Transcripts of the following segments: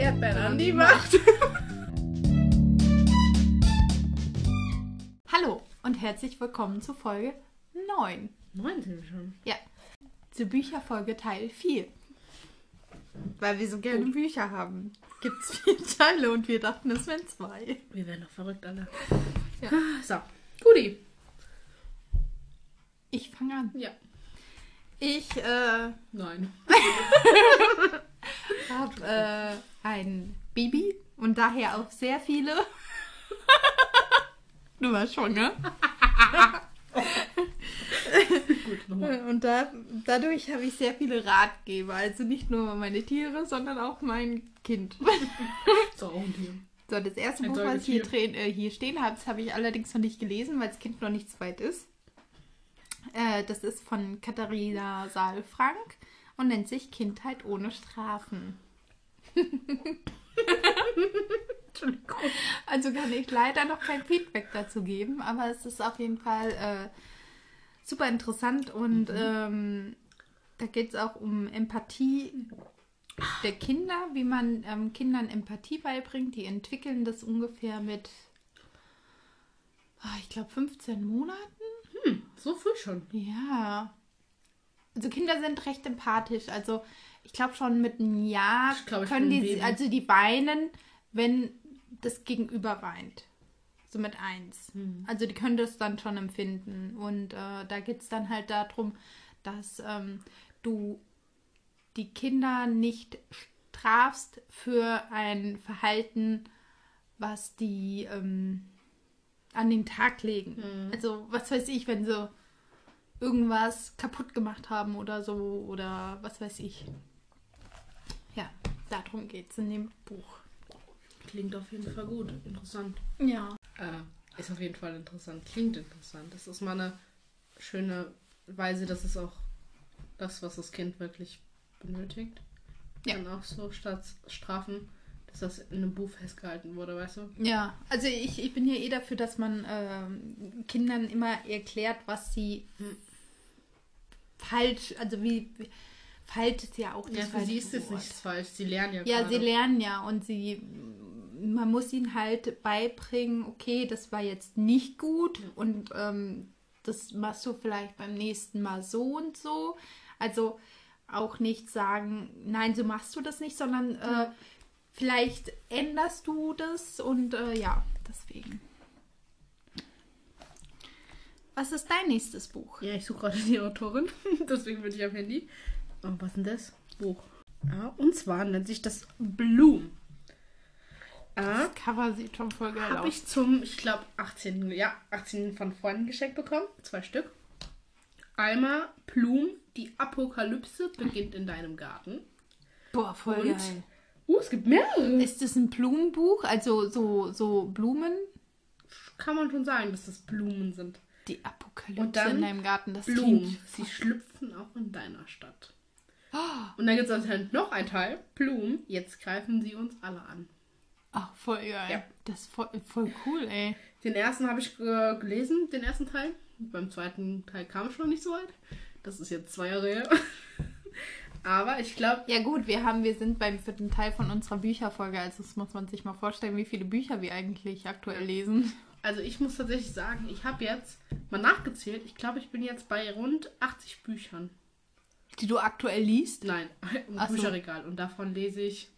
Erdbeeren an die Macht. Hallo und herzlich willkommen zu Folge 9. Neun sind wir schon. Ja, zur Bücherfolge Teil 4. Weil wir so gerne. Bücher haben. Gibt es vier Teile und wir dachten, es wären zwei. Wir werden doch verrückt alle. Ja. So, Guti. Ich fange an. Ja. Ich äh, Nein. habe äh, ein Baby und daher auch sehr viele. du warst schwanger. Gut, nochmal. Und da, dadurch habe ich sehr viele Ratgeber. Also nicht nur meine Tiere, sondern auch mein Kind. So, auch ein Tier. So, das erste Ein Buch, was hier, Säugetier. drin, äh, hier stehen habe, habe ich allerdings noch nicht gelesen, weil das Kind noch nicht so weit ist. Äh, das ist von Katharina Saalfrank und nennt sich Kindheit ohne Strafen. Also kann ich leider noch kein Feedback dazu geben, aber es ist auf jeden Fall äh, super interessant und ähm, da geht es auch um Empathie der Kinder, wie man ähm, Kindern Empathie beibringt. Die entwickeln das ungefähr mit, ah, ich glaube, 15 Monaten. So früh schon. Ja. Also Kinder sind recht empathisch. Also ich glaube schon mit einem Jahr Ich glaub, ich können die, Baby. also die weinen, wenn das Gegenüber weint. So mit eins. Mhm. Also die können das dann schon empfinden. Und äh, da geht es dann halt darum, dass ähm, du die Kinder nicht strafst für ein Verhalten, was die ähm, an den Tag legen. Mhm. Also, was weiß ich, wenn sie irgendwas kaputt gemacht haben oder so oder was weiß ich. Ja, darum geht es in dem Buch. Klingt auf jeden Fall gut. Interessant. Ja. Äh, ist auf jeden Fall interessant. Klingt interessant. Das ist mal eine schöne Weise, dass es auch das, was das Kind wirklich benötigt. Ja. Dann auch so statt Strafen, dass das in einem Buch festgehalten wurde, weißt du? Ja, also ich, ich bin ja eh dafür, dass man ähm, Kindern immer erklärt, was sie Hm. Falsch, also wie, wie falsch ist ja auch das Ja, für sie ist es Wort. nichts falsch. Sie lernen ja Ja, gerade. sie lernen ja und sie, man muss ihnen halt beibringen, okay, das war jetzt nicht gut und ähm, das machst du vielleicht beim nächsten Mal so und so. Also auch nicht sagen, nein, so machst du das nicht, sondern äh, vielleicht änderst du das und äh, ja, deswegen. Was ist dein nächstes Buch? Ja, ich suche gerade die Autorin, deswegen bin ich am Handy. Oh, was ist denn das? Buch. Ja, und zwar nennt sich das Bloom. Ja, Das Cover sieht schon voll geil habe aus. ich zum, ich glaube, 18. Ja, 18 von Freunden geschenkt bekommen. Zwei Stück. Einmal Bloom, die Apokalypse beginnt in deinem Garten. Boah, voll Und? geil. Uh, es gibt mehrere. Ist das ein Blumenbuch? Also so, so Blumen? Kann man schon sagen, dass das Blumen sind. Die Apokalypse Und dann in deinem Garten, das Blumen. Sie schlüpfen auch in deiner Stadt. Oh, Und dann gibt es anscheinend noch ein Teil. Blumen, jetzt greifen sie uns alle an. ach, voll geil. Ja. Das ist voll, voll cool, ey. Den ersten habe ich äh, gelesen, den ersten Teil. Beim zweiten Teil kam ich noch nicht so weit. Das ist jetzt zwei Jahre her. Aber ich glaube, Ja gut, wir haben, wir sind beim vierten Teil von unserer Bücherfolge, also das muss man sich mal vorstellen, wie viele Bücher wir eigentlich aktuell lesen. Also ich muss tatsächlich sagen, ich habe jetzt mal nachgezählt. Ich glaube, ich bin jetzt bei rund 80 Büchern. Die du aktuell liest? Nein, im Ach so. Bücherregal. Und davon lese ich.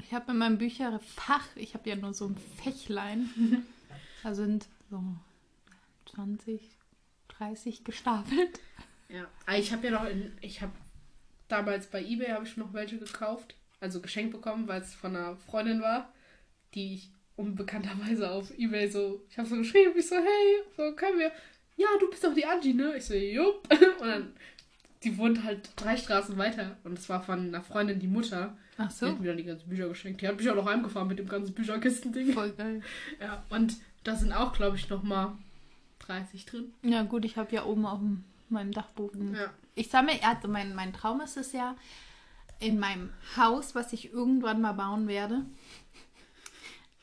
Ich habe in meinem Bücherfach, ich habe ja nur so ein Fächlein, da sind so 20, 30 gestapelt. Ja, Ah, ich habe ja noch, in, ich habe damals bei eBay habe ich noch welche gekauft, also geschenkt bekommen, weil es von einer Freundin war, die ich unbekannterweise auf eBay so, ich habe so geschrieben, ich so, hey, so können wir, ja, du bist doch die Angie, ne? Ich so, jupp. Und dann, die wohnt halt drei Straßen weiter und es war von einer Freundin die Mutter. Ach Die so, hat mir dann die ganzen Bücher geschenkt. Die hat mich auch noch heimgefahren mit dem ganzen Bücherkistending. voll geil. Ja, und da sind auch, glaube ich, noch mal 30 drin. Ja gut, ich habe ja oben auf meinem Dachboden Ja. Ich sammle, also mein, mein Traum ist es ja, in meinem Haus, was ich irgendwann mal bauen werde,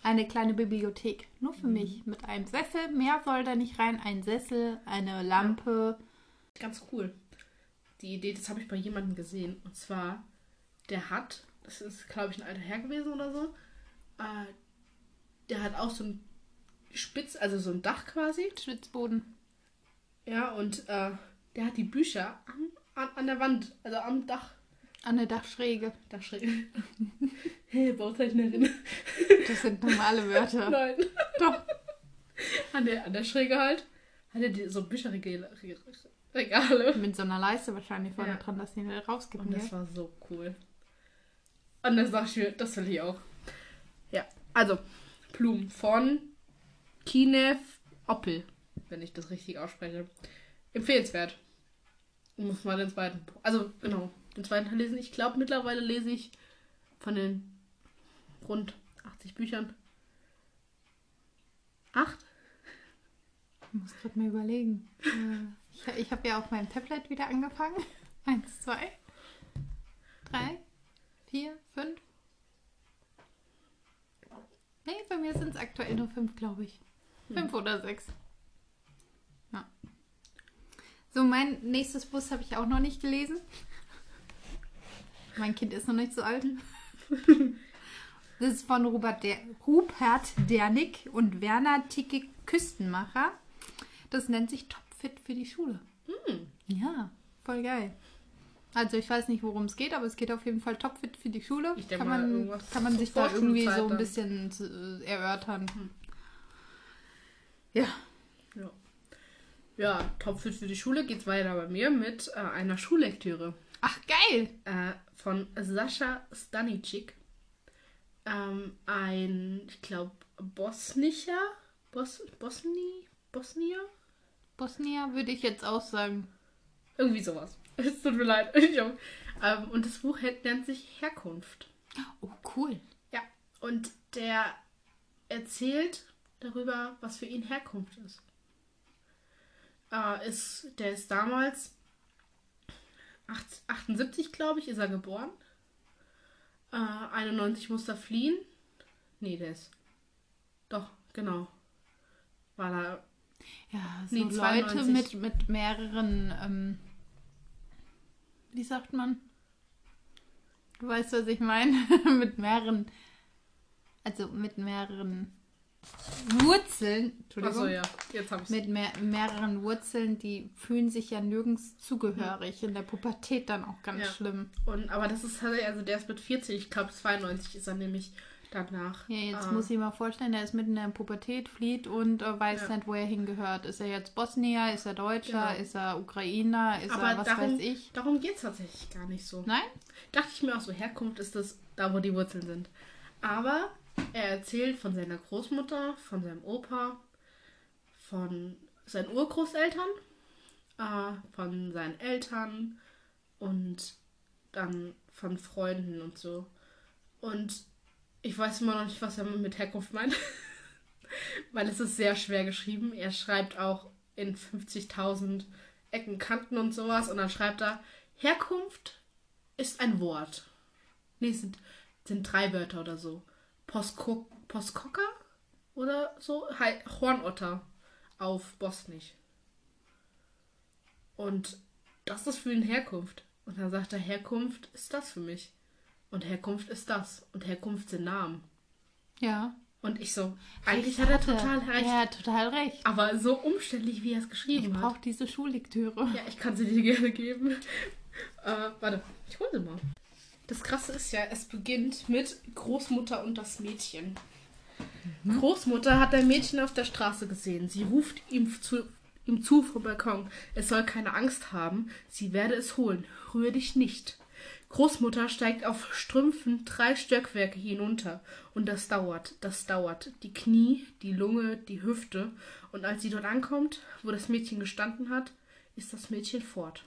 eine kleine Bibliothek. Nur für mich. Mit einem Sessel. Mehr soll da nicht rein. Ein Sessel, eine Lampe. Ganz cool. Die Idee, das habe ich bei jemandem gesehen. Und zwar, der hat das ist, glaube ich, ein alter Herr gewesen oder so. Äh, der hat auch so ein Spitz, also so ein Dach quasi. Schwitzboden. Ja, und äh, der hat die Bücher am, an, an der Wand, also am Dach. An der Dachschräge. Dachschräge. hey, Bauzeichnerin. Das sind normale Wörter. Nein. Doch. An der, an der Schräge halt. Hat er die, so Bücherregale. Regale. Mit so einer Leiste wahrscheinlich vorne Ja. dran, dass die nicht rauskippen. Und das war so cool. Und dann sag ich mir, das will ich auch. Ja, also Blumen von Kinev Oppel, wenn ich das richtig ausspreche. Empfehlenswert. Muss mal den zweiten, also genau, den zweiten Teil lesen. Ich glaube, mittlerweile lese ich von den rund 80 Büchern acht. Ich muss gerade mal überlegen. Äh, Ich, ich habe ja auf meinem Tablet wieder angefangen. Eins, zwei, drei, vier, fünf. Nee, bei mir sind es aktuell nur fünf, glaube ich. Fünf oder sechs. Ja. So, mein nächstes Bus habe ich auch noch nicht gelesen. Mein Kind ist noch nicht so alt. Das ist von Rupert, Der Rupert Dernick und Werner Ticke Küstenmacher. Das nennt sich Topfit für die Schule. Ja, voll geil. Also ich weiß nicht, worum es geht, aber es geht auf jeden Fall topfit für die Schule. Ich denk kann man, kann man sich da irgendwie so ein bisschen äh, erörtern. Ja. Ja. Ja, Topfit für die Schule geht's weiter bei mir mit äh, einer Schullektüre. Ach, geil. äh, von Sascha Stanicic. Ähm, ein, ich glaube, Bosnischer? Bos Bosni? Bosnier? Bosnia würde ich jetzt auch sagen. Irgendwie sowas. Es tut mir leid. Ähm, und das Buch nennt sich Herkunft. Oh, cool. Ja. Und der erzählt darüber, was für ihn Herkunft ist. Äh, ist der ist damals 8, 78, glaube ich, ist er geboren. Äh, 91 muss er fliehen. Nee, der ist. Doch, genau. War da. Ja, so Nee, Leute 92. mit, mit mehreren, ähm, wie sagt man? Du weißt, was ich meine? mit mehreren, also mit mehreren Wurzeln, Entschuldigung, Achso, ja. Mit mehr, mehreren Wurzeln, die fühlen sich ja nirgends zugehörig. In der Pubertät dann auch ganz Ja. schlimm. Und, aber das ist halt, also der ist mit 40, ich glaube 92 ist er nämlich danach. Ja, jetzt äh, muss ich mal vorstellen, er ist mitten in der Pubertät, flieht und äh, weiß Ja. nicht, wo er hingehört. Ist er jetzt Bosnier, ist er Deutscher, Genau. ist er Ukrainer, ist aber er was darum, weiß ich? darum geht es tatsächlich gar nicht so. Nein? dachte ich mir auch so, Herkunft ist das da, wo die Wurzeln sind. Aber er erzählt von seiner Großmutter, von seinem Opa, von seinen Urgroßeltern, äh, von seinen Eltern und dann von Freunden und so. Und ich weiß immer noch nicht, was er mit Herkunft meint. Weil es ist sehr schwer geschrieben. Er schreibt auch in 50.000 Ecken, Kanten und sowas. Und dann schreibt er, Herkunft ist ein Wort. Nee, es sind, sind drei Wörter oder so. Posko Poskoka oder so? Hornotter auf Bosnisch. Und das ist für ihn Herkunft. Und dann sagt er, Herkunft ist das für mich. Und Herkunft ist das. Und Herkunft sind Namen. Ja. Und ich so, eigentlich hat er total recht. Hat total recht. Aber so umständlich, wie er es Ich geschrieben hat. brauche diese Schullektüre. Ja, ich kann sie dir gerne geben. Äh, warte, ich hole sie mal. Das Krasse ist ja, es beginnt mit Großmutter und das Mädchen. Großmutter hat ein Mädchen auf der Straße gesehen. Sie ruft ihm zu, ihm zu vom Balkon. Es soll keine Angst haben. Sie werde es holen. Rühr dich nicht. Großmutter steigt auf Strümpfen drei Stockwerke hinunter. Und das dauert, das dauert. Die Knie, die Lunge, die Hüfte. Und als sie dort ankommt, wo das Mädchen gestanden hat, ist das Mädchen fort.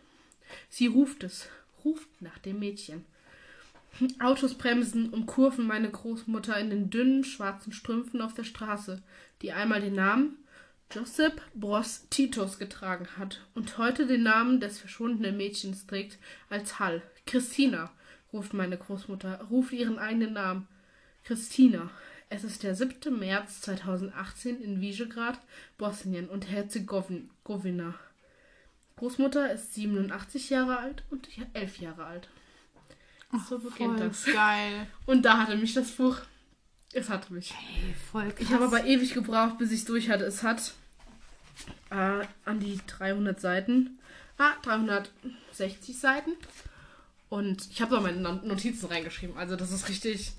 Sie ruft es, ruft nach dem Mädchen. Autos bremsen und kurven meine Großmutter in den dünnen schwarzen Strümpfen auf der Straße, die einmal den Namen Josep Broz Titus getragen hat und heute den Namen des verschwundenen Mädchens trägt als Hall. Christina, ruft meine Großmutter, ruft ihren eigenen Namen. Christina. Es ist der 7. März 2018 in Visegrad, Bosnien und Herzegowina. Großmutter ist 87 Jahre alt und 11 Jahre alt. So beginnt Voll das. geil. Und da hatte mich das Buch. Es hatte mich. Ey, voll krass. Ich habe aber ewig gebraucht, bis ich es durch hatte. Es hat äh, an die 300 Seiten. Ah, 360 Seiten. Und ich habe da meine Not- Notizen reingeschrieben. Also das ist richtig.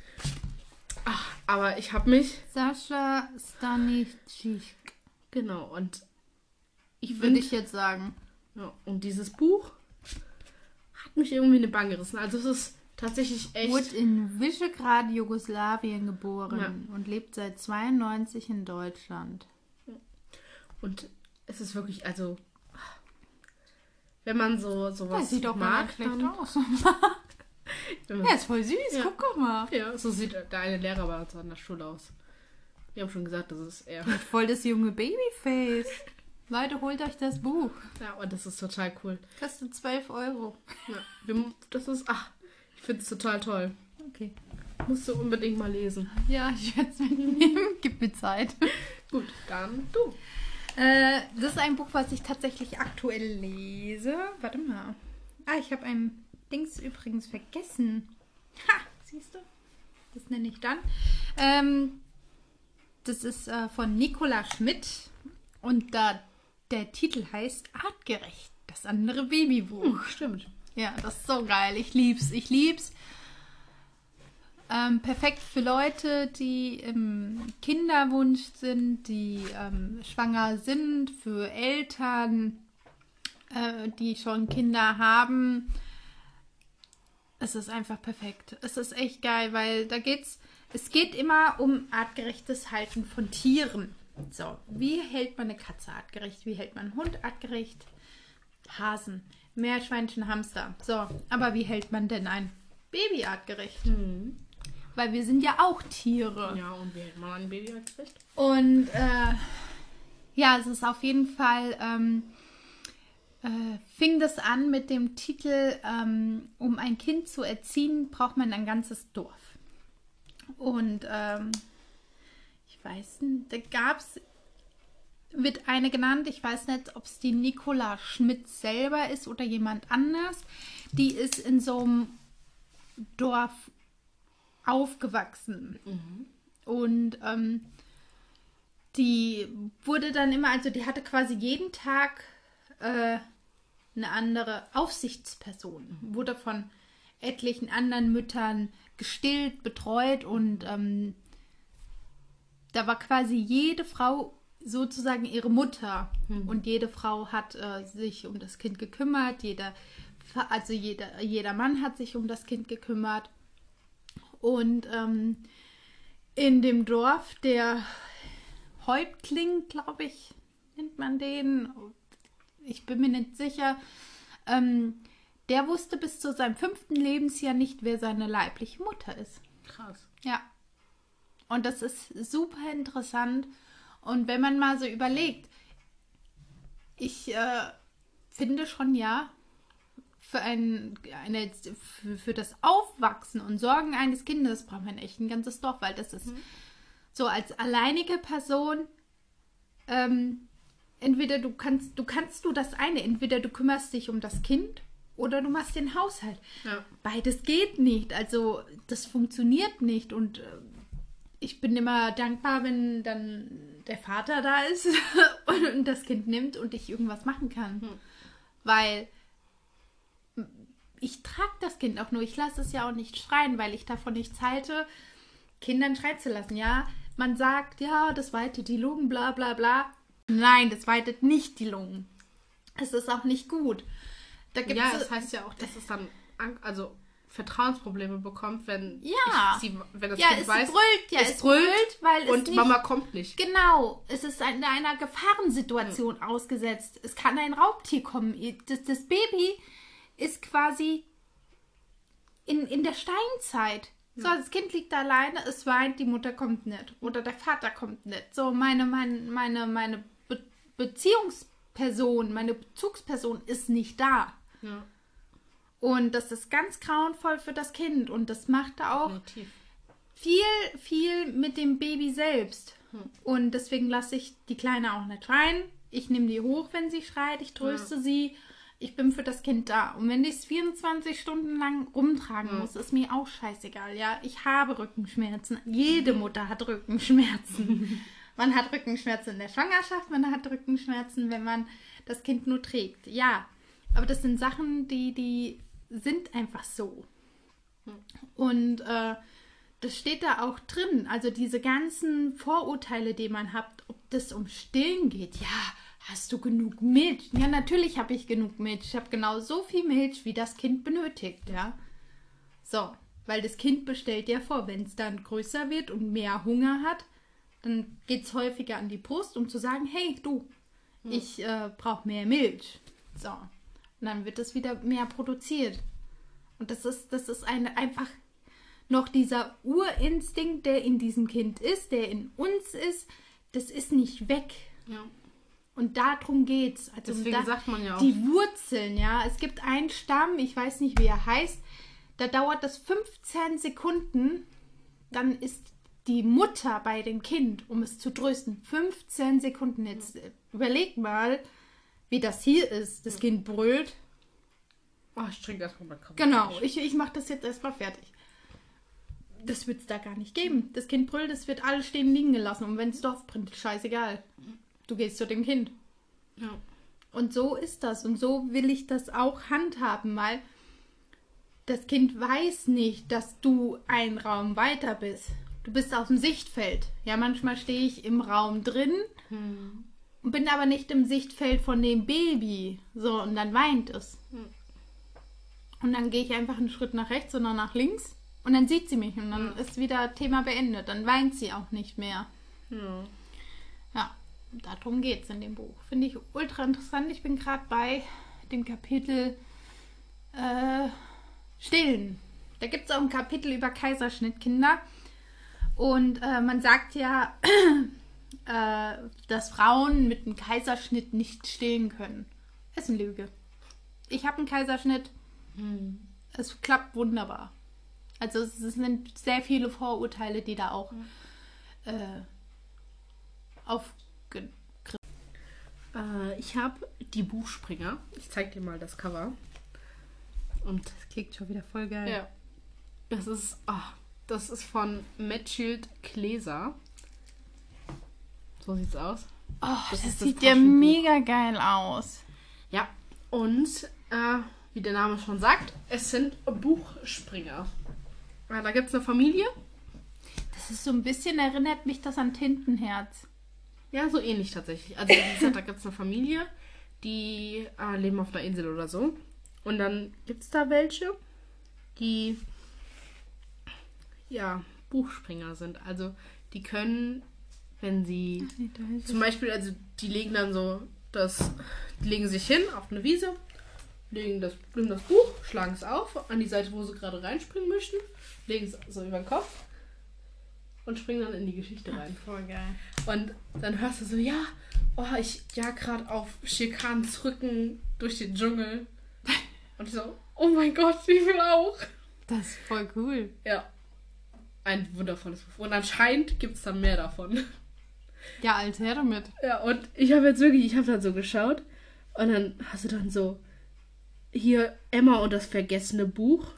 Ach, aber ich habe mich. Sascha Stanisic, Genau. Und ich würde ich jetzt sagen. Ja, und dieses Buch hat mich irgendwie in den Bann gerissen. Also es ist tatsächlich echt. Wurde in Visegrad, Jugoslawien geboren Ja. und lebt seit 92 in Deutschland. Und es ist wirklich, also. Wenn man so sowas Das sieht doch mag, schlecht dann, aus. Ja, ist voll süß. Ja. Guck doch mal. Ja, so sieht der eine Lehrer bei uns an der Schule aus. Wir haben schon gesagt, das ist er. Voll das junge Babyface. Leute, holt euch das Buch. Ja, und das ist total cool. Kostet 12 Euro. Ja, das ist, ach, finde es total toll. Okay. Musst du unbedingt mal lesen. Ja, ich werde es mitnehmen. Gib mir Zeit. Gut, dann du. Äh, das ist ein Buch, was ich tatsächlich aktuell lese. Warte mal. Ah, ich habe ein Dings übrigens vergessen. Ha, siehst du? Das nenne ich dann. Ähm, das ist äh, von Nicola Schmidt und da der Titel heißt Artgerecht, das andere Babybuch. Stimmt. Ja, das ist so geil. Ich lieb's. Ich lieb's. Ähm, perfekt für Leute, die im Kinderwunsch sind, die ähm, schwanger sind, für Eltern, äh, die schon Kinder haben. Es ist einfach perfekt. Es ist echt geil, weil da geht's. Es geht immer um artgerechtes Halten von Tieren. So, wie hält man eine Katze artgerecht? Wie hält man einen Hund artgerecht? Hasen, Meerschweinchen, Hamster. So, aber wie hält man denn ein Baby artgerecht? Weil wir sind ja auch Tiere. Ja, und wie hält man ein Baby als recht? Und äh, ja, es ist auf jeden Fall, ähm, äh, fing das an mit dem Titel, ähm, um ein Kind zu erziehen, braucht man ein ganzes Dorf. Und ähm, ich weiß nicht, da gab es, wird eine genannt, ich weiß nicht, ob es die Nicola Schmidt selber ist oder jemand anders. Die ist in so einem Dorf aufgewachsen. Und ähm, die wurde dann immer, also die hatte quasi jeden Tag äh, eine andere Aufsichtsperson, wurde von etlichen anderen Müttern gestillt, betreut und ähm, da war quasi jede Frau sozusagen ihre Mutter und jede Frau hat äh, sich um das Kind gekümmert, jeder, also jeder, jeder Mann hat sich um das Kind gekümmert und ähm, in dem Dorf, der Häuptling, glaube ich, nennt man den. Ich bin mir nicht sicher. Ähm, der wusste bis zu seinem fünften Lebensjahr nicht, wer seine leibliche Mutter ist. Krass. Ja. Und das ist super interessant. Und wenn man mal so überlegt, ich äh, finde schon ja, für, ein, eine, für, für das Aufwachsen und Sorgen eines Kindes braucht man echt ein ganzes Dorf, weil das ist so als alleinige Person ähm, entweder du kannst, du kannst du das eine, entweder du kümmerst dich um das Kind oder du machst den Haushalt. Ja. Beides geht nicht, also das funktioniert nicht und äh, ich bin immer dankbar, wenn dann der Vater da ist und das Kind nimmt und ich irgendwas machen kann. Weil ich trage das Kind auch nur. Ich lasse es ja auch nicht schreien, weil ich davon nichts halte, Kindern schreien zu lassen. Ja, man sagt, ja, das weitet die Lungen, bla bla bla. Nein, das weitet nicht die Lungen. Es ist auch nicht gut. Da gibt Ja, es das heißt ja auch, dass es dann also Vertrauensprobleme bekommt, wenn Ja. sie, wenn das ja, Kind es weiß, brüllt, ja, es es, brüllt brüllt, weil es und nicht Mama kommt nicht. Genau, es ist in einer Gefahrensituation ausgesetzt. Es kann ein Raubtier kommen. Das, das Baby ist quasi in, in der Steinzeit. So, das Kind liegt da alleine, es weint, die Mutter kommt nicht. Oder der Vater kommt nicht. So, meine, meine, meine, meine Be Beziehungsperson, meine Bezugsperson ist nicht da. Ja, Und das ist ganz grauenvoll für das Kind. Und das macht auch definitiv. viel, viel mit dem Baby selbst. Und deswegen lasse ich die Kleine auch nicht schreien. Ich nehme die hoch, wenn sie schreit. Ich tröste sie. Ich ich bin für das Kind da. Und wenn ich es 24 Stunden lang rumtragen Ja. muss, ist mir auch scheißegal. Ja, ich habe Rückenschmerzen. Jede Mutter hat Rückenschmerzen. man hat Rückenschmerzen in der Schwangerschaft, man hat Rückenschmerzen, wenn man das Kind nur trägt. Ja, aber das sind Sachen, die, die sind einfach so. Und äh, das steht da auch drin. Also diese ganzen Vorurteile, die man hat, ob das um Stillen geht. Ja, hast du genug Milch? Ja, natürlich habe ich genug Milch. Ich habe genau so viel Milch, wie das Kind benötigt, ja. So, weil das Kind bestellt ja vor, wenn es dann größer wird und mehr Hunger hat, dann geht es häufiger an die Brust, um zu sagen, hey, du, ich äh, brauche mehr Milch. So. Und dann wird es wieder mehr produziert. Und das ist, das ist eine, einfach noch dieser Urinstinkt, der in diesem Kind ist, der in uns ist, das ist nicht weg. Ja. Und darum geht's. Also Deswegen da, sagt man ja auch. die Wurzeln, ja. Es gibt einen Stamm, ich weiß nicht, wie er heißt, da dauert das 15 Sekunden, dann ist die Mutter bei dem Kind, um es zu trösten. 15 Sekunden. Jetzt äh, überleg mal, wie das hier ist. Das Kind brüllt. Oh, ich trinke erstmal mein Kaffee. Genau, ich, ich mache das jetzt erstmal fertig. Das wird es da gar nicht geben. Das Kind brüllt, es wird alles stehen liegen gelassen. Und wenn es Dorf brennt, scheißegal. Du gehst zu dem Kind. Ja. Und so ist das. Und so will ich das auch handhaben, weil das Kind weiß nicht, dass du einen Raum weiter bist. Du bist auf dem Sichtfeld. Ja, manchmal stehe ich im Raum drin und bin aber nicht im Sichtfeld von dem Baby. So, und dann weint es. Und dann gehe ich einfach einen Schritt nach rechts oder nach links und dann sieht sie mich und dann ist wieder Thema beendet. Dann weint sie auch nicht mehr. Ja. Ja, darum geht es in dem Buch. Finde ich ultra interessant. Ich bin gerade bei dem Kapitel äh, Stillen. Da gibt es auch ein Kapitel über Kaiserschnittkinder. Und äh, man sagt ja, äh, dass Frauen mit einem Kaiserschnitt nicht stillen können. Ist eine Lüge. Ich habe einen Kaiserschnitt. Es klappt wunderbar. Also es sind sehr viele Vorurteile, die da auch äh, aufge Äh, ich habe die Buchspringer. Ich zeig dir mal das Cover. Und klingt schon wieder voll geil. ja. Das ist, ah, das ist von Matschild Kleser. So sieht's aus. Oh, das, Das sieht ja mega geil aus. Ja. Und äh, wie der Name schon sagt, es sind Buchspringer. Ja, da gibt es eine Familie. Das ist so ein bisschen, erinnert mich das an Tintenherz. Ja, so ähnlich tatsächlich. Also wie gesagt, da gibt es eine Familie, die äh, leben auf einer Insel oder so. Und dann gibt es da welche, die ja Buchspringer sind. Also die können, wenn sie zum Beispiel, also die legen dann so das, die legen sich hin auf eine Wiese, legen das, nehmen das Buch, schlagen es auf an die Seite, wo sie gerade reinspringen möchten, legen es so über den Kopf und springen dann in die Geschichte rein. Voll geil. Und dann hörst du so, ja, oh, ich jag gerade auf Schirkans Rücken durch den Dschungel. Und ich so, oh mein Gott, ich will auch. Das ist voll cool. Ja. Ein wundervolles Buch. Und anscheinend gibt es dann mehr davon. Ja, als her damit. Ja, und ich habe jetzt wirklich, ich habe dann so geschaut. Und dann hast du dann so, hier Emma und das vergessene Buch.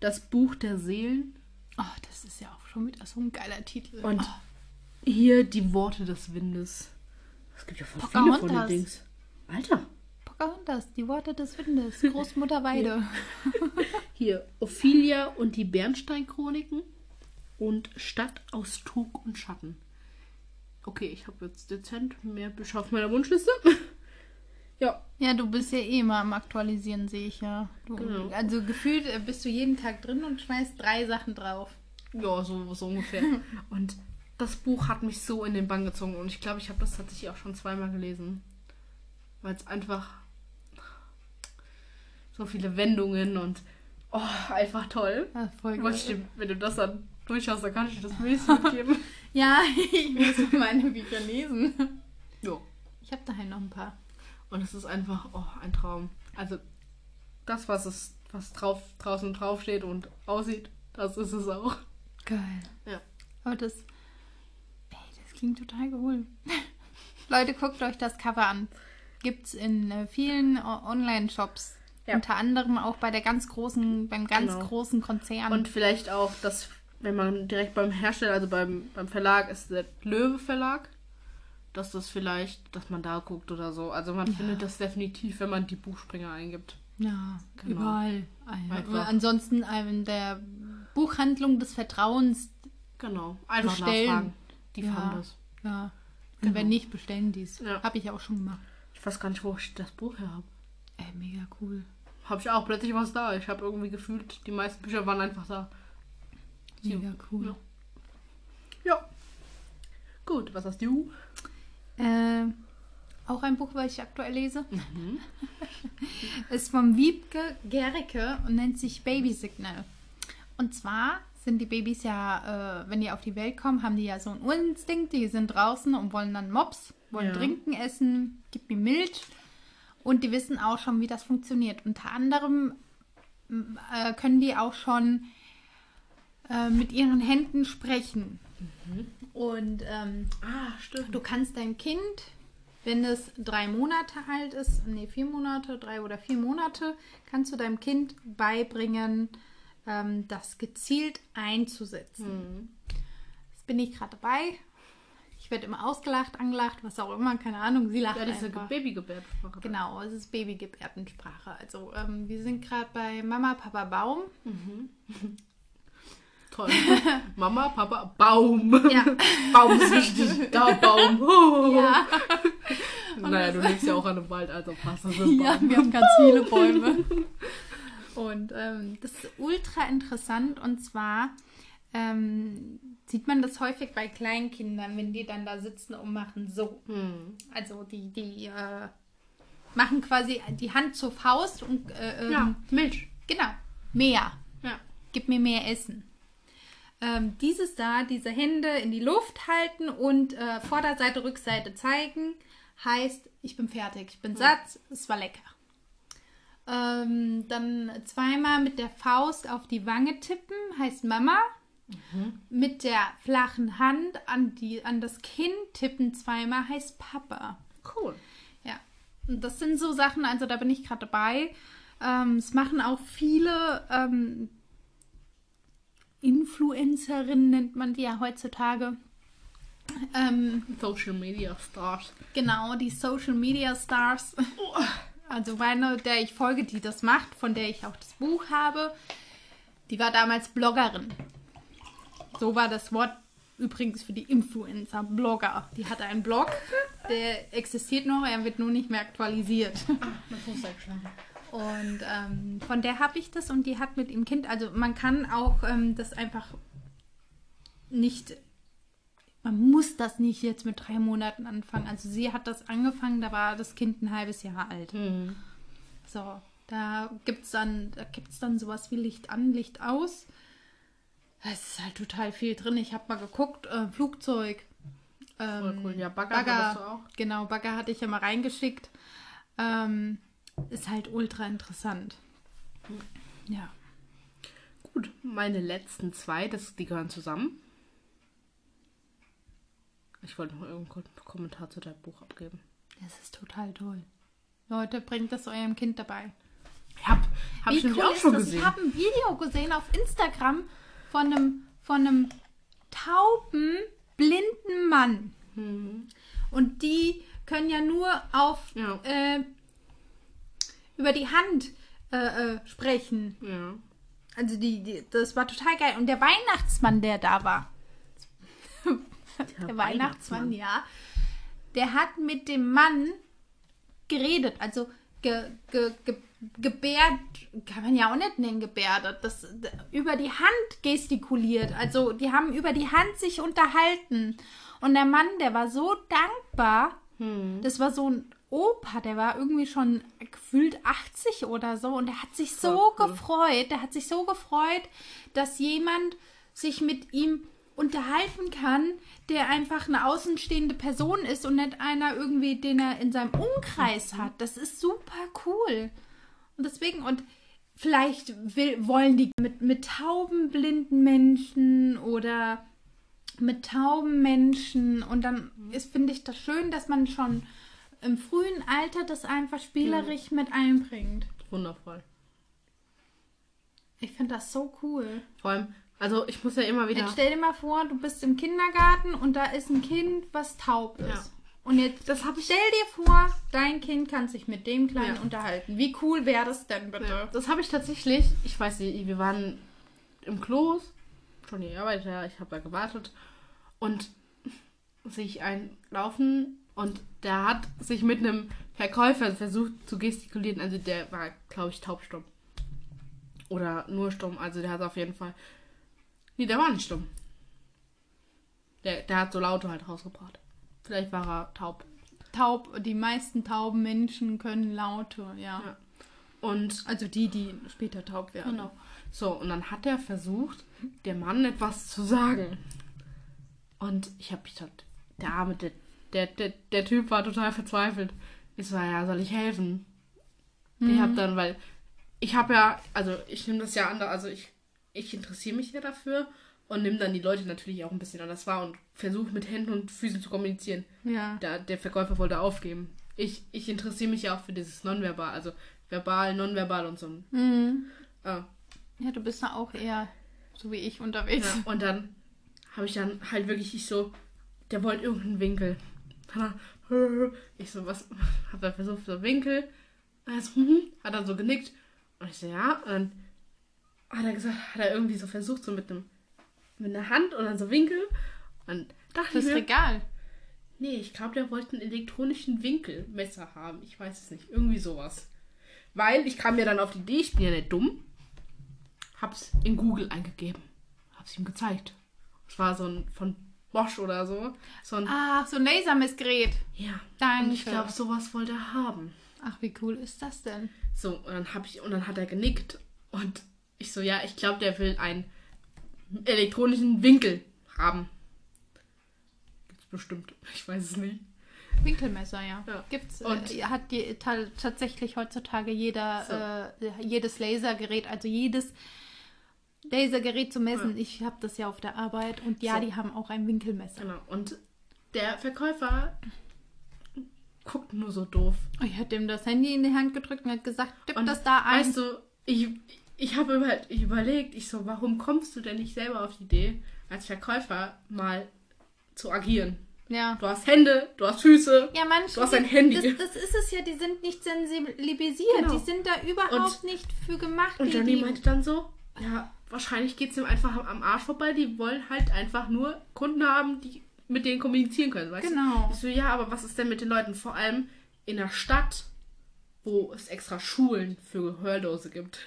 Das Buch der Seelen. Oh, das ist ja auch schon wieder so ein geiler Titel. Und oh, hier die Worte des Windes. Es gibt ja voll viele von den Pocahontas. Dings. Alter. Pocahontas, die Worte des Windes. Großmutter Weide. Hier Ophelia und die Bernstein-Chroniken und Stadt aus Trug und Schatten. Okay, ich habe jetzt dezent mehr Bücher auf meiner Wunschliste. ja, Ja, du bist ja eh immer am Aktualisieren, sehe ich ja. Du, Genau. Also gefühlt äh, bist du jeden Tag drin und schmeißt drei Sachen drauf. ja, so, so ungefähr. und das Buch hat mich so in den Bann gezogen und ich glaube, ich habe das tatsächlich auch schon zweimal gelesen. Weil es einfach so viele Wendungen und oh, einfach toll. Ja, voll Wollte wenn du das dann durchschaust, dann kann ich dir das Mäßig mitgeben. Ja, ich muss meine Bücher lesen. ja. Ich habe daheim noch ein paar. Und es ist einfach oh, ein Traum. Also das, was es, was drauf, draußen drauf steht und aussieht, das ist es auch. Geil. Ja. Aber das. Ey, das klingt total cool. Leute, guckt euch das Cover an. Gibt es in äh, vielen Online-Shops. Ja. Unter anderem auch bei der ganz großen, beim ganz Genau. großen Konzern. Und vielleicht auch, dass, wenn man direkt beim Hersteller, also beim, beim Verlag ist der Löwe Verlag, dass das vielleicht, dass man da guckt oder so. Also man findet das definitiv, wenn man die Buchspringer eingibt. ja, Genau. überall. Einfach. ansonsten in der Buchhandlung des Vertrauens, Genau. Einfach Bestellen. nachfragen. Die Ja. fahren das. ja. Genau. wenn nicht, bestellen die es. Ja. Habe ich auch schon gemacht. Ich weiß gar nicht, wo ich das Buch her habe. Ey, mega cool. Habe ich auch plötzlich was da. Ich habe irgendwie gefühlt, die meisten Bücher waren einfach da. Mega cool. Ja. Gut, was hast du? Äh, auch ein Buch, was ich aktuell lese. Mhm. ist vom Wiebke Gericke und nennt sich Baby Signal. Und zwar sind die Babys ja, äh, wenn die auf die Welt kommen, haben die ja so einen Urinstinkt. Die sind draußen und wollen dann Mops, wollen Ja. trinken, essen, gib mir Milch. Und die wissen auch schon, wie das funktioniert. Unter anderem äh, können die auch schon äh, mit ihren Händen sprechen. Und ähm, Ah. Du kannst dein Kind, wenn es drei Monate alt ist, nee, vier Monate, drei oder vier Monate, kannst du deinem Kind beibringen, ähm, das gezielt einzusetzen. Hm. Jetzt bin ich gerade dabei. Ich werde immer ausgelacht, angelacht, was auch immer, keine Ahnung. Sie lacht Ja, diese einfach. Babygebärdensprache. Genau, es ist Babygebärdensprache. Also ähm, wir sind gerade bei Mama, Papa, Baum. Toll. Mama, Papa, Baum. Ja. Baum ist wichtig. Da, Baum. Oh. Ja, Naja, du lebst ja auch an einem Wald, also passt das mit ja, Baum. wir haben ganz viele Bäume. Und ähm, das ist ultra interessant. Und zwar ähm, sieht man das häufig bei Kleinkindern, wenn die dann da sitzen und machen so. Hm. Also die, die äh, machen quasi die Hand zur Faust und äh, ähm, Ja, Milch. genau, mehr. Ja. Gib mir mehr Essen. Ähm, dieses da, diese Hände in die Luft halten und äh, Vorderseite, Rückseite zeigen, heißt, ich bin fertig, ich bin satt, es war lecker. Ähm, dann zweimal mit der Faust auf die Wange tippen, heißt Mama. Mit der flachen Hand an, die, an das Kinn tippen zweimal, heißt Papa. Cool. Ja, und das sind so Sachen, also da bin ich gerade dabei. Ähm, es machen auch viele ähm, Influencerinnen, nennt man die ja heutzutage. Ähm, Social Media Stars. genau, die Social Media Stars. Also meine, der ich folge, die das macht, von der ich auch das Buch habe, die war damals Bloggerin. So war das Wort übrigens für die Influencer, Blogger. Die hatte einen Blog, der existiert noch, er wird nur nicht mehr aktualisiert. Das muss halt schon. Und ähm, von der habe ich das und die hat mit ihrem Kind, also man kann auch ähm, das einfach nicht, man muss das nicht jetzt mit drei Monaten anfangen. Also sie hat das angefangen, da war das Kind ein halbes Jahr alt. Hm. So, da gibt es dann, da gibt's dann sowas wie Licht an, Licht aus. Es ist halt total viel drin. Ich habe mal geguckt, äh, Flugzeug. Ähm, Voll cool. Ja, Bagger, Bagger, hattest du auch. genau, Bagger hatte ich ja mal reingeschickt. Ähm, ist halt ultra interessant. Ja. Gut, meine letzten zwei, das, die gehören zusammen. Ich wollte noch irgendeinen Kommentar zu deinem Buch abgeben. Das ist total toll. Leute, bringt das eurem Kind dabei. Hab, hab Wie ich cool auch schon das? gesehen. Ich habe ein Video gesehen auf Instagram von einem, von einem tauben, blinden Mann. Und die können ja nur auf Ja. äh, über die Hand äh, äh, sprechen. Ja. Also die, die, das war total geil. Und der Weihnachtsmann, der da war, der Weihnachtsmann, ja, der hat mit dem Mann geredet. Also ge, ge, ge, gebärd, kann man ja auch nicht nennen, gebärdet. Das, über die Hand gestikuliert. Also die haben über die Hand sich unterhalten. Und der Mann, der war so dankbar. Das war so ein Opa, der war irgendwie schon gefühlt 80 oder so. Und der hat sich so cool. gefreut. Der hat sich so gefreut, dass jemand sich mit ihm unterhalten kann, der einfach eine außenstehende Person ist und nicht einer irgendwie, den er in seinem Umkreis hat. Das ist super cool. Und deswegen, und vielleicht will, wollen die mit, mit tauben blinden Menschen oder mit tauben Menschen und dann ist, finde ich das schön, dass man schon im frühen Alter das einfach spielerisch mit einbringt. Wundervoll. Ich finde das so cool. Vor allem, also ich muss ja immer wieder. Jetzt stell dir mal vor, du bist im Kindergarten und da ist ein Kind, was taub ist. Ja. Und jetzt Das hab ich- stell dir vor, dein Kind kann sich mit dem Kleinen Ja. unterhalten. Wie cool wäre das denn bitte? Ja, das habe ich tatsächlich, ich weiß nicht, wir waren im Klos, schon die Arbeit, ja, ich habe da gewartet und sehe ich einen laufen und der hat sich mit einem Verkäufer versucht zu gestikulieren, also der war, glaube ich, taubstumm. Oder nur stumm, also der hat auf jeden Fall. Nee, der war nicht stumm. Der, der hat so Laute halt rausgebracht. Vielleicht war er taub. Taub, die meisten tauben Menschen können Laute, ja. Ja. Und Also die, die später taub werden. Genau. So, und dann hat er versucht, dem Mann etwas zu sagen. Und ich habe mich dann, der arme, der, der, der, der Typ war total verzweifelt. Ich so, ja, soll ich helfen? Ich habe dann, weil ich habe ja, also ich nehme das ja an, also ich, ich interessiere mich ja dafür und nehme dann die Leute natürlich auch ein bisschen anders wahr und versuche mit Händen und Füßen zu kommunizieren. Ja. Der, der Verkäufer wollte aufgeben. Ich, ich interessiere mich ja auch für dieses Nonverbal, also verbal, nonverbal und so. Mhm. Äh, Ja, du bist da auch eher so wie ich unterwegs. Ja, und dann habe ich dann halt wirklich, ich so, der wollte irgendeinen Winkel. Er, Ich so, was? Hab dann versucht, so Winkel. Also, hm, hat dann so genickt. Und ich so, ja. Und dann hat er gesagt, hat er irgendwie so versucht, so mit einem, mit einer Hand und dann so Winkel. Und dachte Fürs ich mir, Regal. nee, ich glaube, der wollte einen elektronischen Winkelmesser haben. Ich weiß es nicht. Irgendwie sowas. Weil ich kam ja dann auf die Idee, ich bin ja nicht dumm. Hab's in Google eingegeben. Hab's ihm gezeigt. Es war so ein von Bosch oder so. So ein. Ach, so ein Lasermessgerät. Ja. Danke. Und ich glaube, sowas wollte er haben. Ach, wie cool ist das denn? So, und dann hab ich, und dann hat er genickt. Und ich so, ja, ich glaube, der will einen elektronischen Winkel haben. Gibt's bestimmt. Ich weiß es nicht. Winkelmesser, ja. Ja. Gibt's, Und- äh, hat die, ta tatsächlich heutzutage jeder, äh, jedes Lasergerät, also jedes Lasergerät zu messen. Ich habe das ja auf der Arbeit und ja, So. die haben auch ein Winkelmesser. Genau. Und der Verkäufer guckt nur so doof. Ich hätte ihm das Handy in die Hand gedrückt und hat gesagt, tipp Und das da ein. Weißt du, ich, ich habe über, ich überlegt, ich so, warum kommst du denn nicht selber auf die Idee, als Verkäufer mal zu agieren? ja. Du hast Hände, du hast Füße. Ja, manche. Du hast ein Handy. Das, das ist es ja, die sind nicht sensibilisiert. Genau. Die sind da überhaupt nicht für gemacht. Und Johnny meinte dann so, ja, wahrscheinlich geht es ihm einfach am- Arsch vorbei. Die wollen halt einfach nur Kunden haben, die mit denen kommunizieren können, weißt Genau. du? Ich so, ja, aber was ist denn mit den Leuten? Vor allem in der Stadt, wo es extra Schulen für Gehörlose gibt.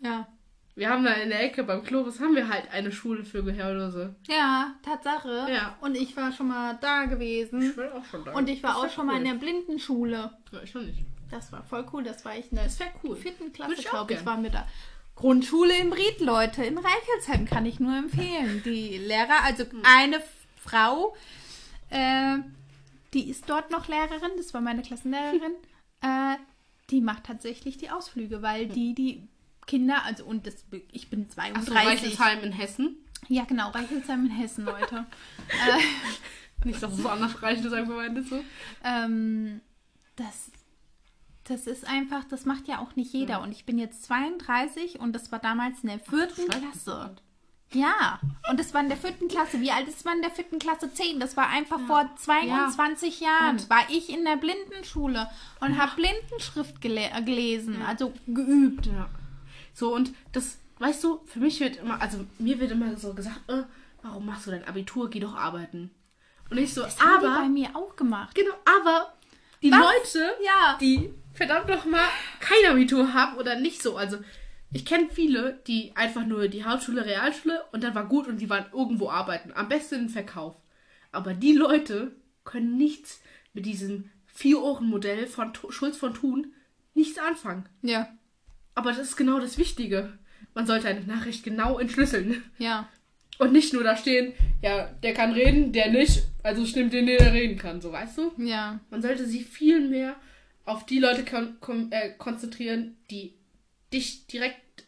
Ja. Wir haben da in der Ecke beim Globus haben wir halt eine Schule für Gehörlose. Ja, Tatsache. Ja. Und ich war schon mal da gewesen. will auch schon da. Und ich war Das auch schon mal cool. in der Blindenschule. Ja, ich schon nicht. Das war voll cool. Das war ich in der Das wäre cool. vierten Klasse, ich glaube ich, gern. war mit der Grundschule in Ried, Leute. In Reichelsheim kann ich nur empfehlen. Die Lehrer, also Hm. eine Frau, äh, die ist dort noch Lehrerin, das war meine Klassenlehrerin, äh, die macht tatsächlich die Ausflüge, weil die die Kinder, also und das, ich bin Achso, 32. Reichelsheim in Hessen. ja, genau, Reichelsheim in Hessen, Leute. äh, Nicht, dass es so anders Reichelsheim gemeint ist. So. ähm, das, das ist einfach, das macht ja auch nicht jeder. Und ich bin jetzt 32 und das war damals in der vierten Klasse. Ja, und das war in der vierten Klasse. Wie alt ist man in der vierten Klasse? Zehn. Das war einfach vor 22 Jahren. Und- War ich in der Blindenschule und habe Blindenschrift gele äh, gelesen, also geübt. Ja. So, und das, weißt du, für mich wird immer, also mir wird immer so gesagt, äh, warum machst du dein Abitur? Geh doch arbeiten. Und ich so, Das haben die bei aber, mir auch gemacht. genau, aber die Was? Leute, Ja. die verdammt noch mal kein Abitur haben oder nicht so, also ich kenne viele, die einfach nur die Hauptschule, Realschule und dann war gut und die waren irgendwo arbeiten. Am besten im Verkauf. Aber die Leute können nichts mit diesem Vier-Ohren-Modell von Schulz von Thun nichts anfangen. Ja, Aber das ist genau das Wichtige. Man sollte eine Nachricht genau entschlüsseln. ja. Und nicht nur da stehen, ja, der kann reden, der nicht. Also stimmt den, der reden kann, so weißt du? Ja, Man sollte sich viel mehr auf die Leute kon kon äh, konzentrieren, die dich direkt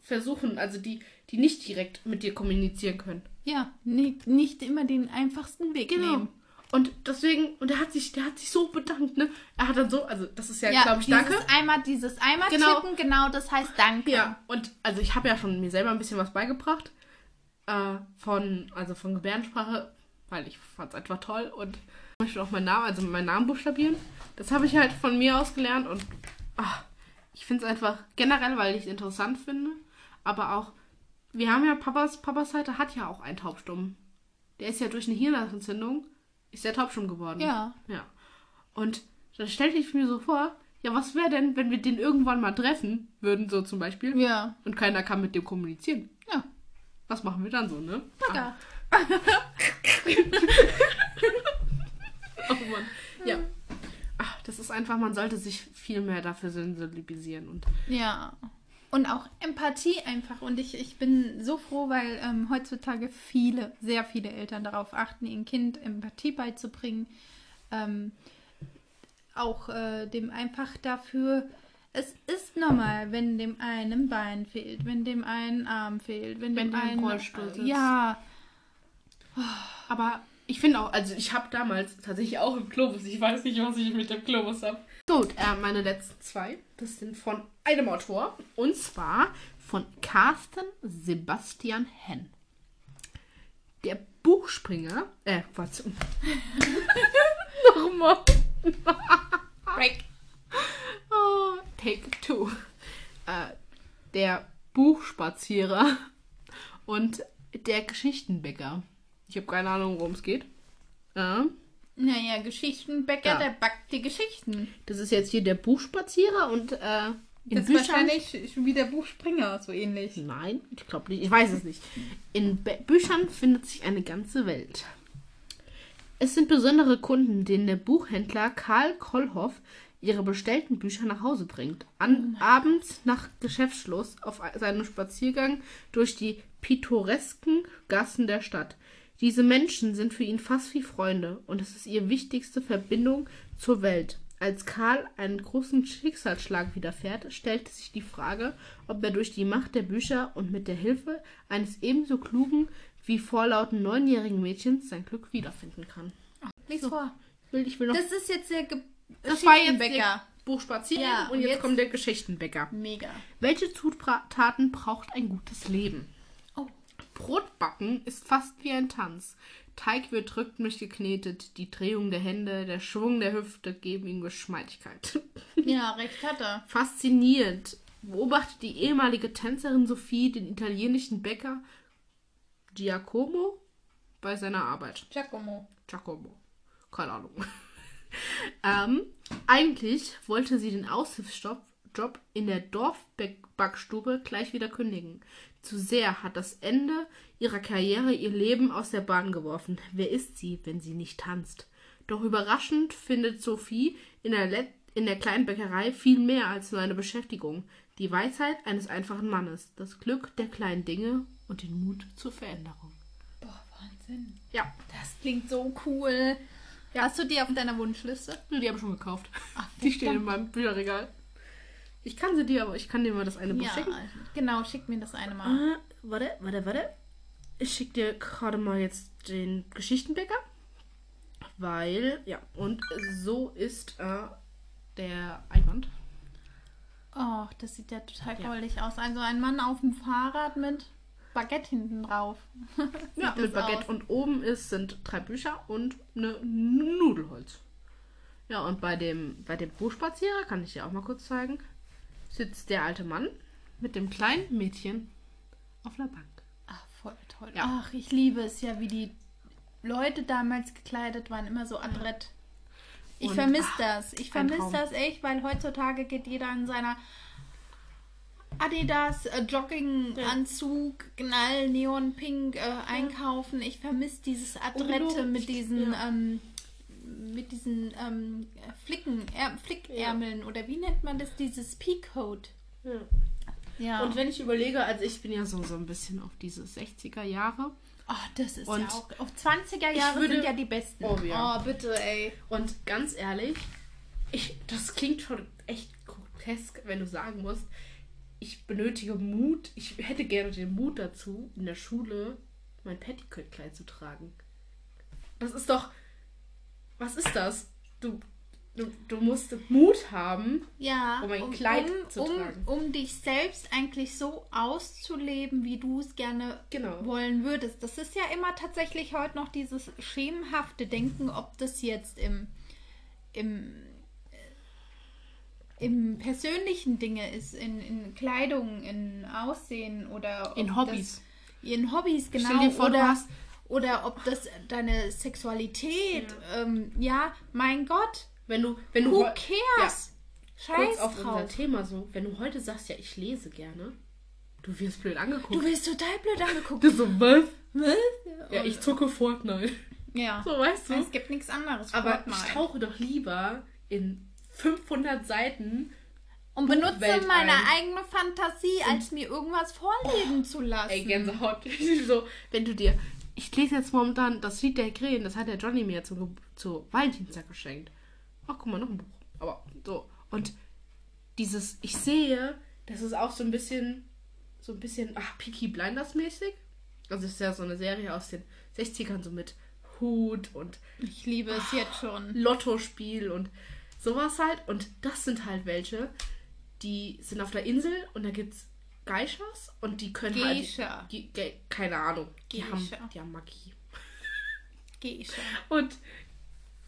versuchen, also die, die nicht direkt mit dir kommunizieren können. ja. Nicht, nicht immer den einfachsten Weg nehmen. Und deswegen, und er hat sich, der hat sich so bedankt, ne? Er hat dann so, also das ist ja, Ja, glaube ich, dieses danke. Einmal, dieses einmal Genau. tippen, genau, das heißt Danke. Ja, und also ich habe ja schon mir selber ein bisschen was beigebracht. Äh, von, also von Gebärdensprache, weil ich fand es einfach toll. Und zum Beispiel auch meinen Namen, also meinen Namen buchstabieren. Das habe ich halt von mir aus gelernt und ach, ich finde es einfach generell, weil ich es interessant finde. Aber auch, wir haben ja Papas, Papas Seite hat ja auch einen Taubstumm. Der ist ja durch eine Hirnentzündung, ist der taubstumm geworden. Ja. Ja. Und dann stellte ich mir so vor, ja, was wäre denn, wenn wir den irgendwann mal treffen würden, so zum Beispiel, Ja. und keiner kann mit dem kommunizieren? Ja. Was machen wir dann so, ne? Ja. Oh Mann. Ja. Das ist einfach, man sollte sich viel mehr dafür sensibilisieren und Ja. Und auch Empathie einfach. Und ich, ich bin so froh, weil ähm, heutzutage viele, sehr viele Eltern darauf achten, ihrem Kind Empathie beizubringen. Ähm, auch äh, dem einfach dafür, es ist normal, wenn dem einen Bein fehlt, wenn dem einen Arm fehlt, wenn, Wenn dem einen. Rollstuhl sitzt. Ja, Aber ich finde auch, also ich habe damals tatsächlich auch im Globus, ich weiß nicht, was ich mit dem Globus habe. Gut, äh, meine letzten zwei, das sind von einem Autor und zwar von Carsten Sebastian Henn. Der Buchspringer, äh, was? Nochmal. Break. Oh, take two. Äh, der Buchspazierer und der Geschichtenbäcker. Ich habe keine Ahnung, worum es geht. Ja. Naja, Geschichtenbäcker, Ja. der backt die Geschichten. Das ist jetzt hier der Buchspazierer und äh, in Das ist Büchern. wahrscheinlich wie der Buchspringer, so ähnlich. Nein, ich glaube nicht. Ich weiß es nicht. In Bä Büchern findet sich eine ganze Welt. Es sind besondere Kunden, denen der Buchhändler Karl Kollhoff ihre bestellten Bücher nach Hause bringt. An, abends nach Geschäftsschluss auf seinem Spaziergang durch die pittoresken Gassen der Stadt. Diese Menschen sind für ihn fast wie Freunde und es ist ihre wichtigste Verbindung zur Welt. Als Karl einen großen Schicksalsschlag widerfährt, stellt sich die Frage, ob er durch die Macht der Bücher und mit der Hilfe eines ebenso klugen wie vorlauten neunjährigen Mädchens sein Glück wiederfinden kann. Lies So. vor. Ich will, ich will noch. Das ist jetzt der Ge Das war jetzt Geschichtenbäcker. der Buch Spazieren Ja, und und jetzt, jetzt- kommt der Geschichtenbäcker. Mega. Welche Zutaten braucht ein gutes Leben? Brotbacken ist fast wie ein Tanz. Teig wird rhythmisch geknetet, die Drehung der Hände, der Schwung der Hüfte geben ihm Geschmeidigkeit. Ja, recht hat er. Fasziniert beobachtet die ehemalige Tänzerin Sophie den italienischen Bäcker Giacomo bei seiner Arbeit. Giacomo. Giacomo. Keine Ahnung. ähm, eigentlich wollte sie den Aushilfsjob Job in der Dorfbackstube gleich wieder kündigen. Zu sehr hat das Ende ihrer Karriere ihr Leben aus der Bahn geworfen. Wer ist sie, wenn sie nicht tanzt? Doch überraschend findet Sophie in der, Let in der kleinen Bäckerei viel mehr als nur eine Beschäftigung. Die Weisheit eines einfachen Mannes, das Glück der kleinen Dinge und den Mut zur Veränderung. Boah, Wahnsinn. Ja, Das klingt so cool. Hast du die auf deiner Wunschliste? Nö, die habe ich schon gekauft. Ach, Die stehen in meinem Bücherregal. Ich kann sie dir, aber ich kann dir mal das eine Buch Ja, schicken. genau, schick mir das eine mal. Ah, warte, warte, warte. Ich schicke dir gerade mal jetzt den Geschichtenbäcker. Weil, ja, und so ist äh, der Einwand. Oh, das sieht ja total Ja. goldig aus. Also ein Mann auf dem Fahrrad mit Baguette hinten drauf. Ja, mit Baguette. aus? Und oben ist, sind drei Bücher und eine Nudelholz. Ja, und bei dem, bei dem Buchspazierer, kann ich dir auch mal kurz zeigen, sitzt der alte Mann mit dem kleinen Mädchen auf einer Bank. Ach, voll toll. Ja. Ach, ich liebe es ja, wie die Leute damals gekleidet waren, immer so adrett. Ich vermisse das. Ich vermisse das echt, weil heutzutage geht jeder in seiner Adidas äh, Jogginganzug, Knall, Neon Pink äh, einkaufen. Ich vermisse dieses Adrette mit diesen ja. ähm, mit diesen ähm, Flicken, är, Flickärmeln oder wie nennt man das? Dieses Peacoat. Ja. Ja. Und wenn ich überlege, also ich bin ja so, so ein bisschen auf diese 60er Jahre. Oh, das ist Und ja auch. Auf 20er ich Jahre würde- sind ja die besten. Oh, ja. oh bitte, ey. Und ganz ehrlich, ich, das klingt schon echt grotesk, wenn du sagen musst, ich benötige Mut, ich hätte gerne den Mut dazu, in der Schule mein Petticoat-Kleid zu tragen. Das ist doch, was ist das? Du, du, du musst Mut haben, Ja, um ein um, Kleid um, zu um, tragen. um dich selbst eigentlich so auszuleben, wie du es gerne Genau. wollen würdest. Das ist ja immer tatsächlich heute noch dieses schemenhafte Denken, ob das jetzt im, im, äh, im persönlichen Dinge ist, in, in Kleidung, in Aussehen oder In ob Hobbys. Das, in Hobbys, genau. Stell dir vor, du oder, hast- oder ob das deine Sexualität, ja, ähm, ja mein Gott, Wenn du, wenn du who cares? kurz Scheiß auf unser drauf. Thema so, wenn du heute sagst, ja, ich lese gerne, du wirst blöd angeguckt. Du wirst total blöd angeguckt. Du so, was? Was? Ja, ich zucke Fortnite. Ja. So, weißt du? Es gibt nichts anderes. Aber Fortnite. ich tauche doch lieber in 500 Seiten. Und benutze Buchwelt meine ein. eigene Fantasie, als mir irgendwas vorlesen zu lassen. Ey, Gänsehaut. so, wenn du dir. Ich lese jetzt momentan das Lied der Krähen, das hat der Johnny mir zu, Ge- zu Valentinstag geschenkt. Ach, guck mal, noch ein Buch. Aber so. Und dieses, ich sehe, das ist auch so ein bisschen, so ein bisschen, ach, Peaky Blinders mäßig. Also, es ist ja so eine Serie aus den 60ern, so mit Hut und Ich liebe es jetzt schon. Lottospiel und sowas halt. Und das sind halt welche, die sind auf der Insel und da gibt's Geishas und die können Geisha. halt. Die, Ge keine Ahnung. Die haben, Geisha. die haben Magie. Geh schon. Und.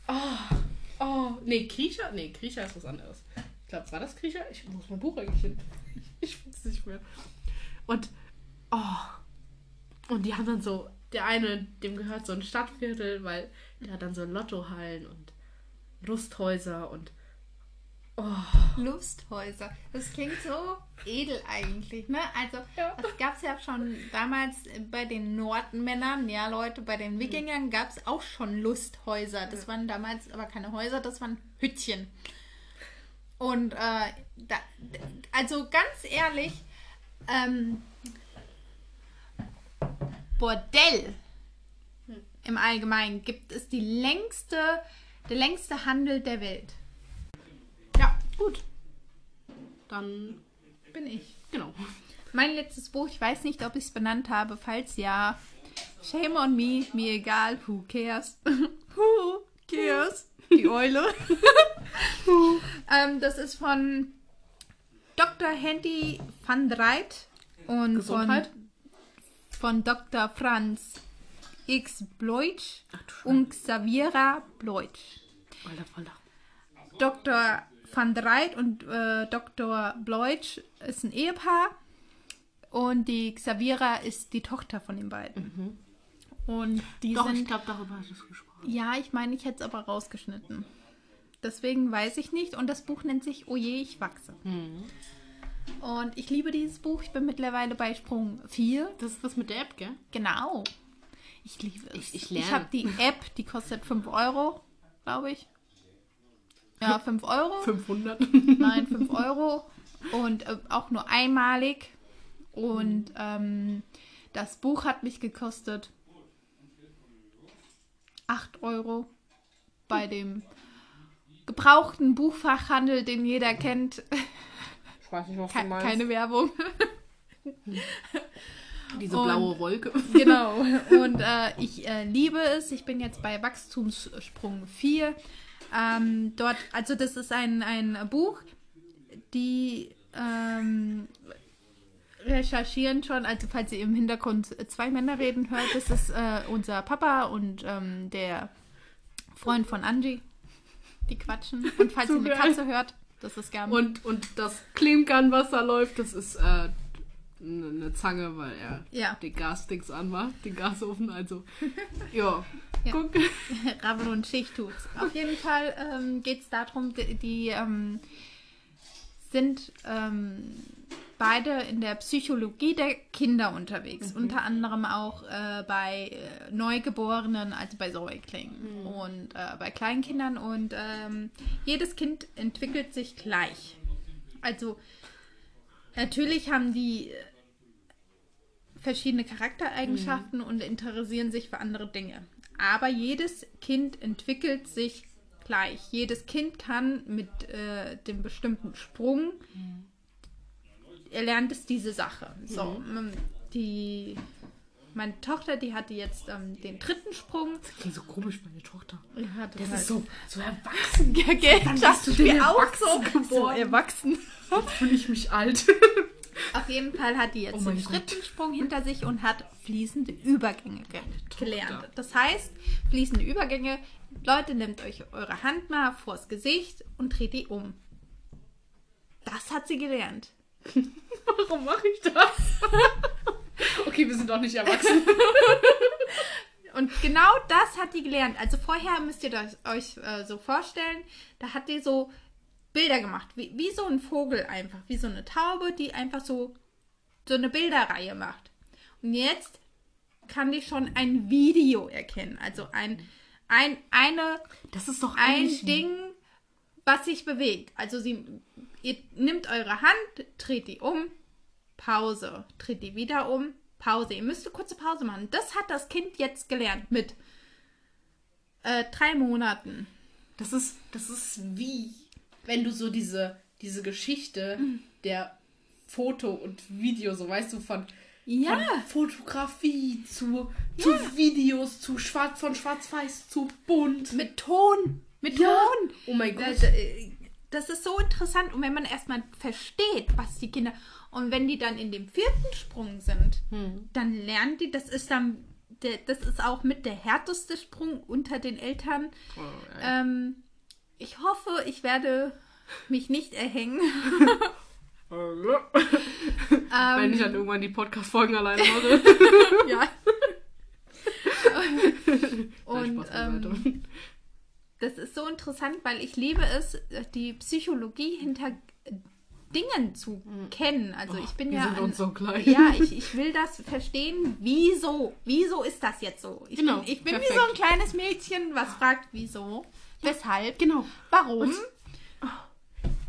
Oh. Oh. Nee, Kriecher? Nee, Kriecher ist was anderes. Ich glaube, war das Kriecher? Ich muss mein Buch eigentlich hin. Ich finde es nicht mehr. Und. Oh. Und die haben dann so. Der eine, dem gehört so ein Stadtviertel, weil der hat dann so Lottohallen und Lusthäuser und. Oh. Lusthäuser. Das klingt so edel eigentlich, ne? Also, Ja. das gab es ja schon damals bei den Nordmännern, ja, Leute, bei den Wikingern gab es auch schon Lusthäuser. Das waren damals aber keine Häuser, das waren Hüttchen. Und, äh, da, also ganz ehrlich, ähm, Bordell im Allgemeinen gibt es die längste, der längste Handel der Welt. Gut. Dann. Bin ich. Genau. Mein letztes Buch, ich weiß nicht, ob ich es benannt habe. Falls ja, shame on me, mir egal, who cares? who cares? Die Eule. ähm, das ist von Dr. Hendy van Dreit und Gesundheit. von, von Dr. Franz X. Bleutsch und Xaviera Bleutsch. Dr. van Dreit und äh, Dr. Bleutsch ist ein Ehepaar und die Xaviera ist die Tochter von den beiden. Und die Mhm. Doch, ich sind. glaube, darüber hast du es gesprochen. Ja, ich meine, ich hätte es aber rausgeschnitten. Deswegen weiß ich nicht. Und das Buch nennt sich Oje, ich wachse. Mhm. Und ich liebe dieses Buch. Ich bin mittlerweile bei Sprung 4. Das ist das mit der App, gell? Genau. Ich liebe es. Ich- ich Ich habe die App, die kostet 5 Euro, glaube ich. Ja, 5 Euro. 500. Nein, 5 Euro. Und äh, auch nur einmalig. Und ähm, das Buch hat mich gekostet 8 Euro bei dem gebrauchten Buchfachhandel, den jeder kennt. Ich weiß nicht, was Ke keine Werbung. Diese Und- blaue Wolke. genau. Und äh, ich äh, liebe es. Ich bin jetzt bei Wachstumssprung 4. Ähm, dort, also das ist ein, ein Buch, die ähm, recherchieren schon, also falls ihr im Hintergrund zwei Männer reden hört, das ist äh, unser Papa und ähm, der Freund von Angie. Die quatschen. Und falls ihr eine. Katze hört, das ist gern. Und, und das da läuft, das ist äh, eine Zange, weil er Ja. den Gasdings anmacht, den Gasofen. Also, ja. Guck. Rabbel und Schicht tut's. Auf jeden Fall ähm, geht es darum, die, die ähm, sind ähm, beide in der Psychologie der Kinder unterwegs. Unter anderem auch äh, bei äh, Neugeborenen, also bei Säuglingen und äh, bei Kleinkindern. Und ähm, jedes Kind entwickelt sich gleich. Also natürlich haben die äh, verschiedene Charaktereigenschaften und interessieren sich für andere Dinge. Aber jedes Kind entwickelt sich gleich. Jedes Kind kann mit äh, dem bestimmten Sprung, er lernt es diese Sache. So, ähm, die meine Tochter, die hatte jetzt ähm, den dritten Sprung. Das klingt so komisch, meine Tochter. Ja, Das ist so, so erwachsen. Ja, gell? Wann Das bist du denn auch so, so geworden? erwachsen. Jetzt fühle ich mich alt. Auf jeden Fall hat die jetzt Oh mein den Gott. dritten Sprung hinter sich und hat fließende Übergänge ge gelernt. Das heißt, fließende Übergänge, Leute, nehmt euch eure Hand mal vors Gesicht und dreht die um. Das hat sie gelernt. Warum mache ich das? okay, wir sind doch nicht erwachsen. Und genau das hat die gelernt. Also vorher müsst ihr das euch äh, so vorstellen, da hat die so Bilder gemacht, wie, wie so ein Vogel einfach, wie so eine Taube, die einfach so, so eine Bilderreihe macht. Und jetzt kann die schon ein Video erkennen. Also ein, ein, eine, Das ist doch ein Ding, was sich bewegt. Also sie, ihr nimmt eure Hand, dreht die um, Pause, dreht die wieder um, Pause. Ihr müsst eine kurze Pause machen. Das hat das Kind jetzt gelernt mit äh, drei Monaten. Das ist, das ist wie, wenn du so diese, diese Geschichte der Foto und Video, so weißt du, von, Ja, von Fotografie zu, zu Videos, zu Schwarz, von Schwarz-Weiß zu bunt. mit Ton. Mit Ja. Ton. Oh mein Gott. Das, äh, das ist so interessant. Und wenn man erstmal versteht, was die Kinder. Und wenn die dann in dem vierten Sprung sind, Hm. dann lernen die, das ist dann. Der, das ist auch mit der härteste Sprung unter den Eltern. Oh, ja. Ähm, ich hoffe, ich werde mich nicht erhängen. Wenn ich dann irgendwann die Podcast-Folgen alleine mache. ja. Und ähm, das ist so interessant, weil ich liebe es, die Psychologie hinter Dingen zu kennen. Also ich bin wir ja. sind ein- uns so gleich. Ja, ich, ich will das verstehen. Wieso? Wieso ist das jetzt so? Ich Genau, bin, ich bin wie so ein kleines Mädchen, was fragt, wieso? Weshalb? Genau. Warum?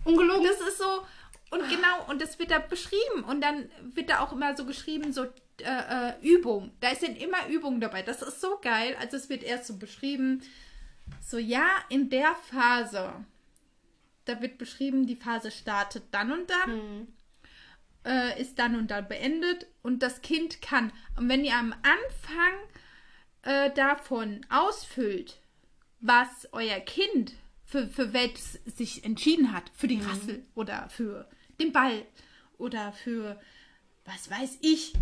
Ungelogen. Das ist so, und genau, und das wird da beschrieben. Und dann wird da auch immer so geschrieben, so äh, äh, Übung. Da sind immer Übungen dabei. Das ist so geil. Also es wird erst so beschrieben, so ja, in der Phase. Da wird beschrieben, die Phase startet dann und dann, Hm. äh, ist dann und dann beendet und das Kind kann. Und wenn ihr am Anfang äh, davon ausfüllt, was euer Kind für, für welches sich entschieden hat, für die Rassel oder für den Ball oder für, was weiß ich,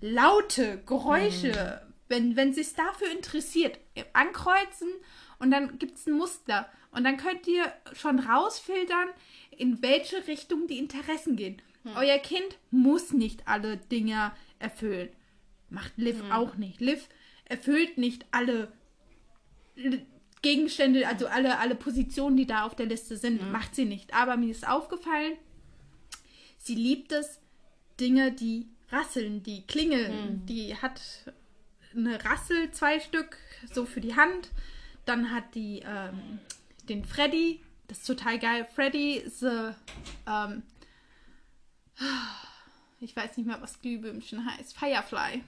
laute Geräusche, wenn, wenn sich dafür interessiert, ankreuzen und dann gibt es ein Muster. Und dann könnt ihr schon rausfiltern, in welche Richtung die Interessen gehen. Euer Kind muss nicht alle Dinge erfüllen. Macht Liv auch nicht. Liv erfüllt nicht alle Gegenstände, also alle, alle Positionen, die da auf der Liste sind, macht sie nicht. Aber mir ist aufgefallen, sie liebt es, Dinge, die rasseln, die klingeln. Die hat eine Rassel, zwei Stück, so für die Hand. Dann hat die ähm, den Freddy, das ist total geil. Freddy ist, äh, ähm, ich weiß nicht mehr, was Glühbirnchen heißt. Firefly.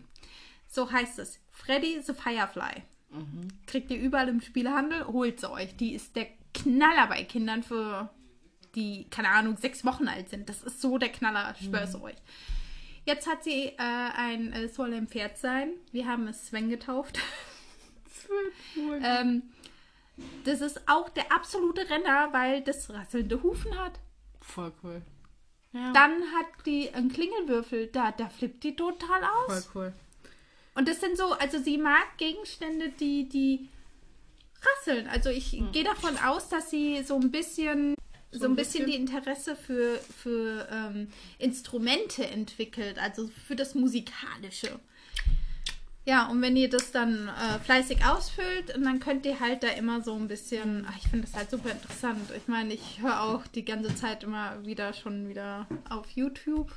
So heißt es. Freddy the Firefly. Kriegt ihr überall im Spielehandel, holt sie euch. Die ist der Knaller bei Kindern für die, keine Ahnung, sechs Wochen alt sind. Das ist so der Knaller, ich schwör's euch. Jetzt hat sie äh, ein, es soll ein Pferd sein. Wir haben es Sven getauft. ähm, das ist auch der absolute Renner, weil das rasselnde Hufen hat. Voll cool. Ja. Dann hat die einen Klingelwürfel, da, da flippt die total aus. Voll cool. Und das sind so, also sie mag Gegenstände, die, die rasseln. Also ich Hm. gehe davon aus, dass sie so ein bisschen, so, ein ein bisschen, bisschen? die Interesse für, für ähm, Instrumente entwickelt, also für das Musikalische. Ja, und wenn ihr das dann äh, fleißig ausfüllt, und dann könnt ihr halt da immer so ein bisschen, ach, ich finde das halt super interessant. Ich meine, ich höre auch die ganze Zeit immer wieder schon wieder auf YouTube.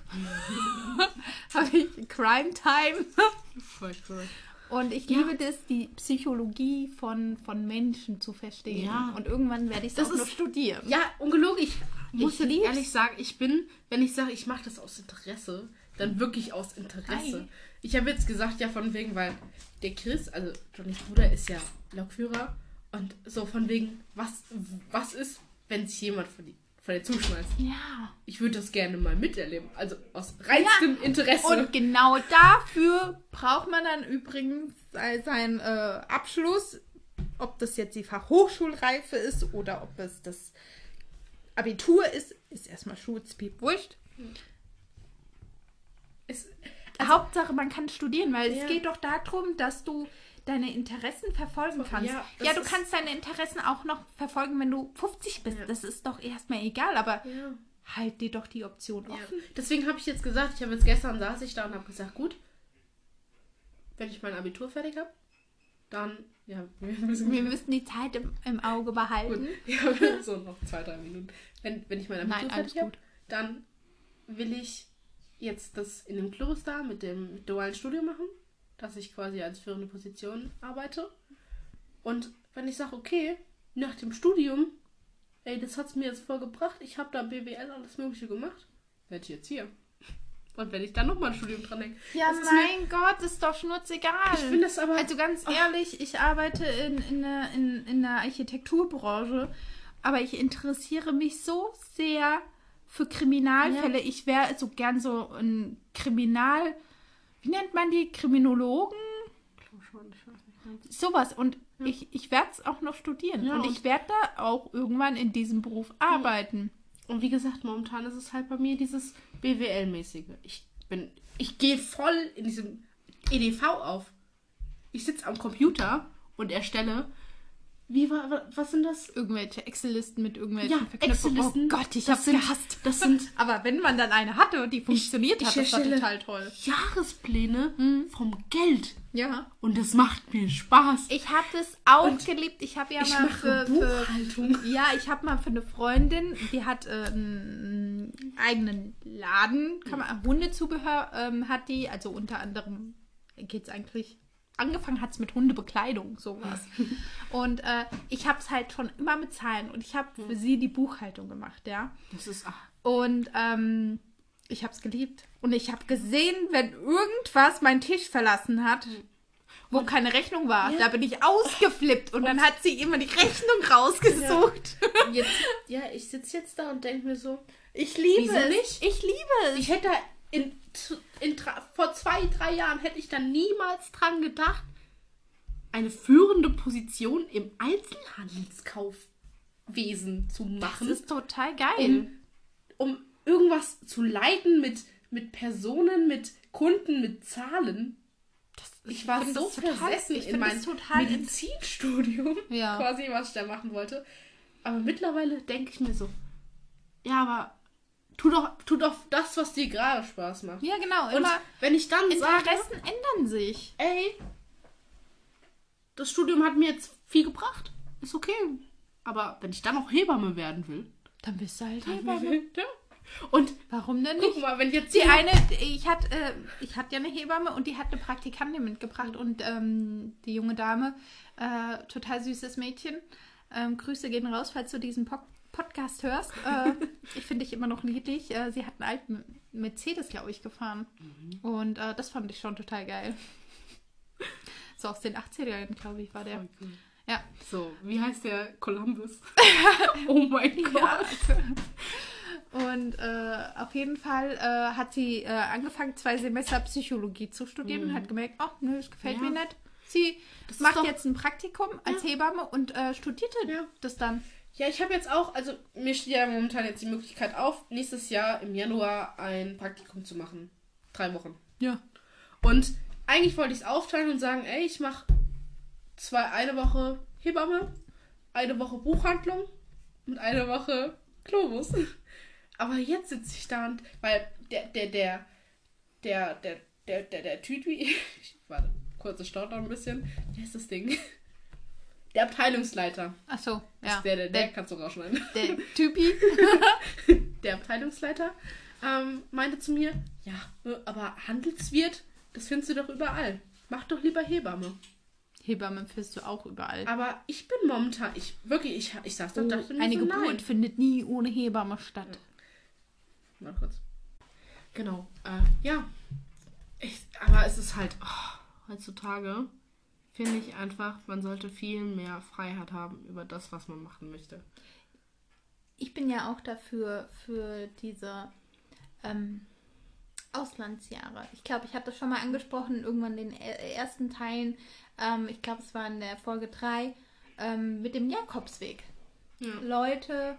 Habe ich Crime Time. Voll cool. Und ich liebe das, die Psychologie von, von Menschen zu verstehen. Ja. Und irgendwann werde ich das auch noch studieren. Ja, ungelogen. Ich muss Ich ehrlich sagen, ich bin, wenn ich sage, ich mache das aus Interesse, dann wirklich aus Interesse. Ei. Ich habe jetzt gesagt, ja, von wegen, weil der Chris, also Johnnys Bruder, ist ja Lokführer und so von wegen, was, was ist, wenn sich jemand von, die, von dir zuschmeißt. Ja. Ich würde das gerne mal miterleben. Also aus reinstem Interesse. Und genau dafür braucht man dann übrigens seinen äh, Abschluss, ob das jetzt die Fachhochschulreife ist oder ob es das Abitur ist, ist erstmal Schulzpiep wurscht. Es, Hauptsache, man kann studieren, weil Ja. es geht doch darum, dass du deine Interessen verfolgen kannst. Ja, Ja, du kannst deine Interessen auch noch verfolgen, wenn du 50 bist. Ja. Das ist doch erstmal egal, aber ja. halt dir doch die Option offen. Deswegen habe ich jetzt gesagt, ich habe jetzt gestern saß ich da und habe gesagt, gut, wenn ich mein Abitur fertig habe, dann, ja, wir müssen, Wir müssen die Zeit im, im Auge behalten. gut, ja, so noch zwei, drei Minuten. Wenn, wenn ich mein Abitur Nein, fertig habe, dann will ich jetzt das in dem Kloster mit dem dualen Studium machen, dass ich quasi als führende Position arbeite. Und wenn ich sage, okay, nach dem Studium, ey, das hat's mir jetzt voll gebracht, ich habe da BWL alles Mögliche gemacht, werde ich jetzt hier. Und wenn ich dann nochmal ein Studium dran denke, Ja, ist mir- mein Gott, ist doch schnurzegal. ich finde das aber. Also ganz ehrlich, ich arbeite in, in, der, in, in der Architekturbranche, aber ich interessiere mich so sehr für Kriminalfälle. Ich wäre so gern so ein Kriminal... Wie nennt man die? Kriminologen? Sowas. Und ich, ich werde es auch noch studieren. Ja, und und- ich werde da auch irgendwann in diesem Beruf arbeiten. Und wie gesagt, momentan ist es halt bei mir dieses BWL-mäßige. Ich bin, ich gehe voll in diesem EDV auf. Ich sitze am Computer und erstelle. Wie war, wa- was sind das? Irgendwelche Excel-Listen mit irgendwelchen Ja, Verknüpfungen. Oh Gott, ich hab's sind- gehasst. das sind- Aber wenn man dann eine hatte und die funktioniert ich hat, das war total toll. Jahrespläne Mhm. vom Geld. Ja. Und das macht mir Spaß. Ich habe das auch Und geliebt. Ich habe ja ich mal für, für Buchhaltung. ja, ich habe mal für eine Freundin, die hat äh, einen eigenen Laden, kann man Hundezubehör ähm, hat die, also unter anderem geht es eigentlich angefangen hat es mit Hundebekleidung sowas. und äh, ich habe es halt schon immer mit Zahlen und ich habe für sie die Buchhaltung gemacht, ja. Das ist. Ach, Und ähm, ich habe es geliebt. Und ich habe gesehen, wenn irgendwas meinen Tisch verlassen hat, wo keine Rechnung war, Ja. da bin ich ausgeflippt. Und, dann hat sie immer die Rechnung rausgesucht. jetzt, ja, ich sitze jetzt da und denke mir so, Ich liebe Wieso es. nicht? Ich liebe es. Ich hätte in, in, vor zwei, drei Jahren hätte ich da niemals dran gedacht, eine führende Position im Einzelhandelskaufwesen zu das machen, ist total geil. um, um irgendwas zu leiten mit, mit Personen, mit Kunden, mit Zahlen. Das, Ich war find so das total, versessen ich in meinem das total in- Medizinstudium, Ja. quasi, was ich da machen wollte. Aber mittlerweile denke ich mir so, ja, aber tu doch, tu doch das, was dir gerade Spaß macht. Ja, genau. Und wenn ich dann sage, Interessen ändern sich. ey, das Studium hat mir jetzt viel gebracht, ist okay. Aber wenn ich dann noch Hebamme werden will, Dann bist du halt Hebamme. ja. Und Warum denn nicht? guck mal, wenn jetzt Die eine, ich hatte, äh, ich hatte ja eine Hebamme und die hat eine Praktikantin mitgebracht und ähm, die junge Dame, äh, total süßes Mädchen. Ähm, Grüße gehen raus, falls du diesen Po- Podcast hörst. Äh, ich finde dich immer noch niedlich. Äh, sie hat einen alten Mercedes, glaube ich, gefahren. Und äh, das fand ich schon total geil. So aus den 80ern, glaube ich, war der. Ja. So, wie heißt der Columbus? oh mein Gott. Und äh, auf jeden Fall äh, hat sie äh, angefangen, zwei Semester Psychologie zu studieren und hat gemerkt, oh, nö, das gefällt Mhm. Ja. mir nicht. Sie ist macht doch- jetzt ein Praktikum als Hebamme und äh, studierte Ja. das dann. Ja, ich habe jetzt auch, also mir steht ja momentan jetzt die Möglichkeit auf, nächstes Jahr im Januar ein Praktikum zu machen. Drei Wochen. Ja. Und eigentlich wollte ich es aufteilen und sagen, ey, ich mache zwei, eine Woche Hebamme, eine Woche Buchhandlung und eine Woche Globus. Aber jetzt sitze ich da und, weil der, der, der, der, der, der, der, der Tütwi, warte, kurze noch ein bisschen, wie heißt das Ding? Der Abteilungsleiter. Ach so, ja. Der, der, der, der, kannst du rausschneiden. der Typi. Der Abteilungsleiter ähm, meinte zu mir, ja, aber Handelswirt, das findest du doch überall. Mach doch lieber Hebamme. Hebamme findest du auch überall. Aber ich bin momentan, ich wirklich, ich, ich saß da Oh, dachte mir eine so, Geburt nein. findet nie ohne Hebamme statt. Mal kurz. Genau, äh, ja. Ich, aber es ist halt, oh, heutzutage finde ich einfach, man sollte viel mehr Freiheit haben über das, was man machen möchte. ich bin ja auch dafür, für diese ähm, Auslandsjahre. Ich glaube, ich habe das schon mal angesprochen, irgendwann in den e- ersten Teilen. Ähm, ich glaube, es war in der Folge 3 ähm, mit dem Jakobsweg. Ja. Leute,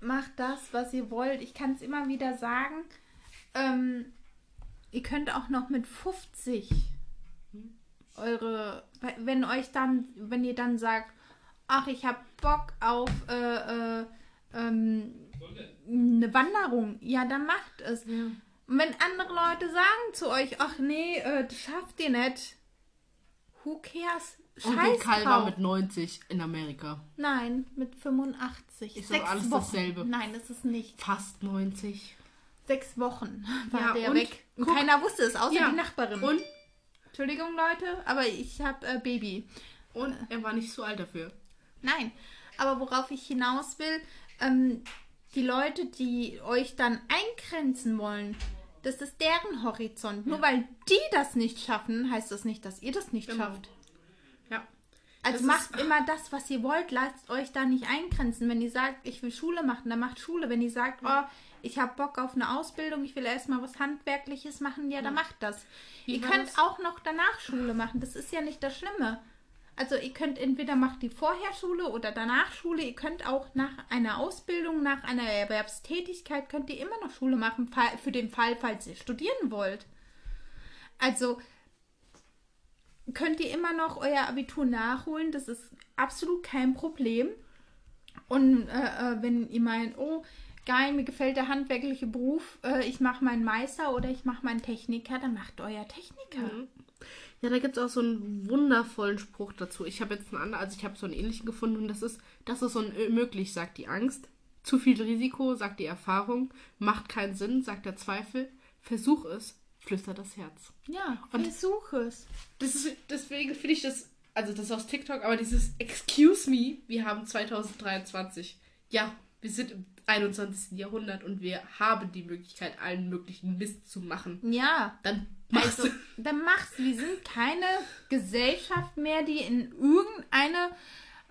macht das, was ihr wollt. Ich kann es immer wieder sagen. Ähm, ihr könnt auch noch mit 50 eure, wenn euch dann, wenn ihr dann sagt, ach, ich habe Bock auf äh, äh, ähm, eine Wanderung, ja, dann macht es. Ja. Und wenn andere Leute sagen zu euch, ach nee, äh, das schafft ihr nicht, who cares? Onkel Scheiß Karl war drauf. mit 90 in Amerika. Nein, mit 85. Ist Sechs alles Wochen. dasselbe. Nein, das ist nicht. Fast 90. Sechs Wochen war Ja, der und? weg. Und Guck. keiner wusste es, außer Ja. die Nachbarin. Und, Entschuldigung, Leute, aber ich habe äh, Baby. und er war nicht zu alt dafür. Nein, aber worauf ich hinaus will, ähm, die Leute, die euch dann eingrenzen wollen, das ist deren Horizont. Nur weil die das nicht schaffen, heißt das nicht, dass ihr das nicht Genau. schafft. Ja. Also Das macht ist- immer das, was ihr wollt. Lasst euch da nicht eingrenzen. Wenn ihr sagt, ich will Schule machen, dann macht Schule. Wenn ihr sagt, oh, ich habe Bock auf eine Ausbildung, ich will erstmal was Handwerkliches machen, ja, dann macht das. Wie ihr könnt das? auch noch danach Schule machen. Das ist ja nicht das Schlimme. Also ihr könnt entweder macht die vorher Schule oder danach Schule. Ihr könnt auch nach einer Ausbildung, nach einer Erwerbstätigkeit, könnt ihr immer noch Schule machen, für den Fall, falls ihr studieren wollt. Also könnt ihr immer noch euer Abitur nachholen. Das ist absolut kein Problem. Und äh, äh, wenn ihr meint, oh, geil, mir gefällt der handwerkliche Beruf, äh, ich mache meinen Meister oder ich mache meinen Techniker, dann macht euer Techniker. Mhm. Ja, da gibt es auch so einen wundervollen Spruch dazu. Ich habe jetzt einen anderen, also ich habe so einen ähnlichen gefunden und das ist, das ist unmöglich, sagt die Angst. Zu viel Risiko, sagt die Erfahrung. Macht keinen Sinn, sagt der Zweifel. Versuch es, flüstert das Herz. Ja, Und- versuch es. Das ist, deswegen finde ich das, also das ist aus TikTok, aber dieses Excuse me, wir haben 2023. Ja, wir sind im 21. Jahrhundert und wir haben die Möglichkeit, allen möglichen Mist zu machen. Ja, Dann machst also du. dann mach's. Wir sind keine Gesellschaft mehr, die in irgendeine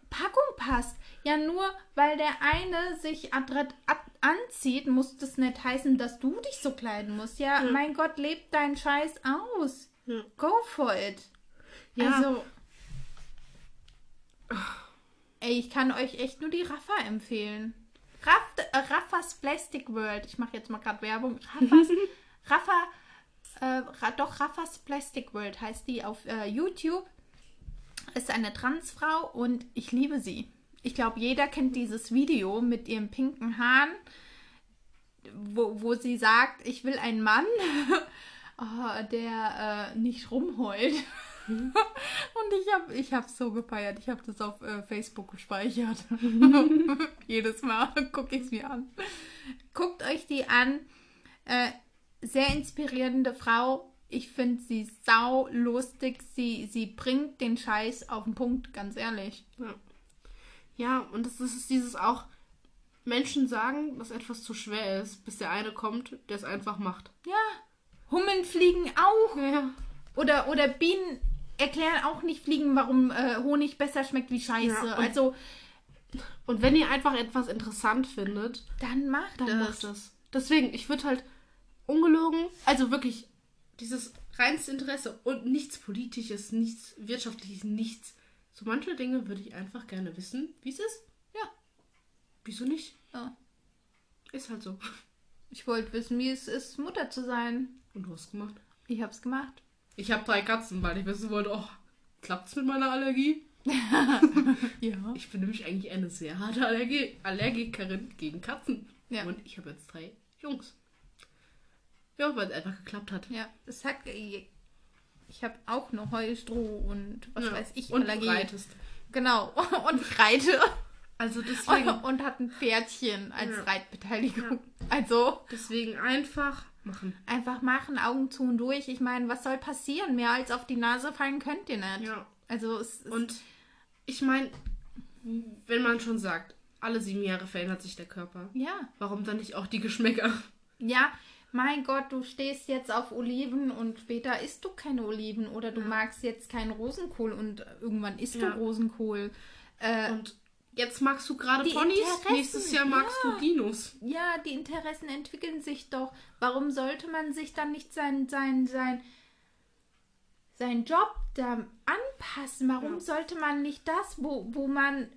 Packung passt. Ja, nur weil der eine sich adrett anzieht, muss das nicht heißen, dass du dich so kleiden musst. Ja, Ja. mein Gott, lebt deinen Scheiß aus. Ja. Go for it. Ja. Also. Ey, ich kann euch echt nur die Raffa empfehlen. Raff, äh, Raffas Plastic World. Ich mache jetzt mal gerade Werbung. Raffas, Raffa, äh, doch Raffas Plastic World heißt die auf äh, YouTube. Ist eine Transfrau und ich liebe sie. Ich glaube, jeder kennt dieses Video mit ihren pinken Haaren, wo, wo sie sagt, ich will einen Mann, oh, der äh, nicht rumheult. Und ich habe ich hab so gefeiert. Ich habe das auf äh, Facebook gespeichert. Jedes Mal gucke ich es mir an. Guckt euch die an. Äh, sehr inspirierende Frau. Ich finde sie sau lustig. Sie, sie bringt den Scheiß auf den Punkt, ganz ehrlich. Ja. ja, und das ist dieses auch, Menschen sagen, dass etwas zu schwer ist, bis der eine kommt, der es einfach macht. Ja. Hummeln fliegen auch. Ja. Oder, oder Bienen erklären auch nicht Fliegen, warum äh, Honig besser schmeckt wie Scheiße. Ja, und- also, Und wenn ihr einfach etwas interessant findet, dann macht dann es. macht das. Deswegen, ich würde halt ungelogen, also wirklich dieses reinste Interesse und nichts Politisches, nichts Wirtschaftliches, nichts. So manche Dinge würde ich einfach gerne wissen, wie es ist. Ja. Wieso nicht? Ja. Ist halt so. Ich wollte wissen, wie es ist, Mutter zu sein. Und du hast gemacht. Ich hab's gemacht. Ich habe drei Katzen, weil ich wissen wollte, oh, klappt's mit meiner Allergie? Ja. Ich bin nämlich eigentlich eine sehr harte Allergie Allergikerin gegen Katzen. Ja. Und ich habe jetzt drei Jungs. Ja, weil es einfach geklappt hat. Ja, es hat. Ich habe auch noch Heustroh und was Ja. weiß ich, Und Allergie. du reitest. Genau. Und ich reite. Also deswegen, Und, und hat ein Pferdchen als Ja. Reitbeteiligung. Also deswegen einfach machen. einfach machen, Augen zu und durch. Ich meine, was soll passieren? Mehr als auf die Nase fallen könnt ihr nicht. Ja. Also es ist. Und ich meine, wenn man schon sagt, alle sieben Jahre verändert sich der Körper, ja. warum dann nicht auch die Geschmäcker? Ja, mein Gott, du stehst jetzt auf Oliven und später isst du keine Oliven oder du magst jetzt keinen Rosenkohl und irgendwann isst Ja. du Rosenkohl. Äh, Und Jetzt magst du gerade Ponys, Interessen, nächstes Jahr magst ja. du Dinos. Ja, die Interessen entwickeln sich doch. Warum sollte man sich dann nicht sein, sein, sein, sein Job da anpassen? Warum Ja. sollte man nicht das, wo, wo man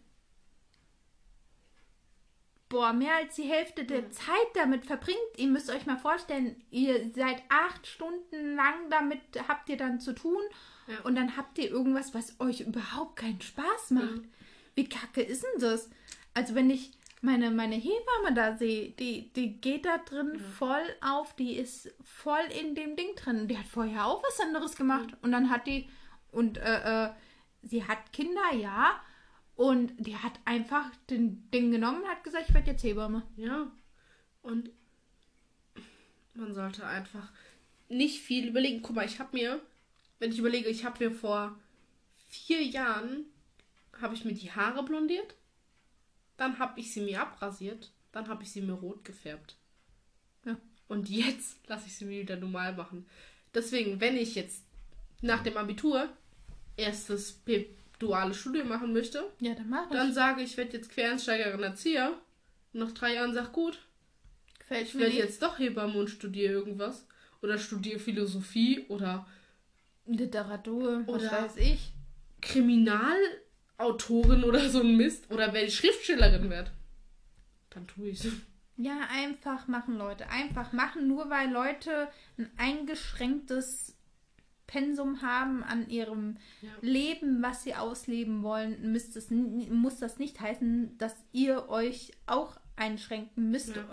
boah, mehr als die Hälfte der Zeit damit verbringt? Ihr müsst euch mal vorstellen, ihr seid acht Stunden lang damit, habt ihr dann zu tun Ja. und dann habt ihr irgendwas, was euch überhaupt keinen Spaß macht. Wie kacke ist denn das? Also wenn ich meine, meine Hebamme da sehe, die, die geht da drin voll auf, die ist voll in dem Ding drin. Die hat vorher auch was anderes gemacht. Und dann hat die, und äh, äh, sie hat Kinder, ja. Und die hat einfach den Ding genommen und hat gesagt, ich werde jetzt Hebamme. Ja. Und man sollte einfach nicht viel überlegen. Guck mal, ich habe mir, wenn ich überlege, ich habe mir vor vier Jahren, habe ich mir die Haare blondiert. Dann habe ich sie mir abrasiert. Dann habe ich sie mir rot gefärbt. Ja. Und jetzt lasse ich sie mir wieder normal machen. Deswegen, wenn ich jetzt nach dem Abitur erstes duales Studium machen möchte, Ja, dann mach dann sage ich, ich werde jetzt Quereinsteigerin Erzieher. Nach drei Jahren sag gut, Gefällt ich werde jetzt doch Hebamme und studiere irgendwas. Oder studiere Philosophie oder Literatur, was Oder- weiß ich. Kriminalautorin oder so ein Mist. Oder wenn ich Schriftstellerin werde. Dann tue ich Ja, einfach machen, Leute. Einfach machen, nur weil Leute ein eingeschränktes Pensum haben an ihrem Ja. Leben, was sie ausleben wollen, müsst es, muss das nicht heißen, dass ihr euch auch einschränken müsst. Ja.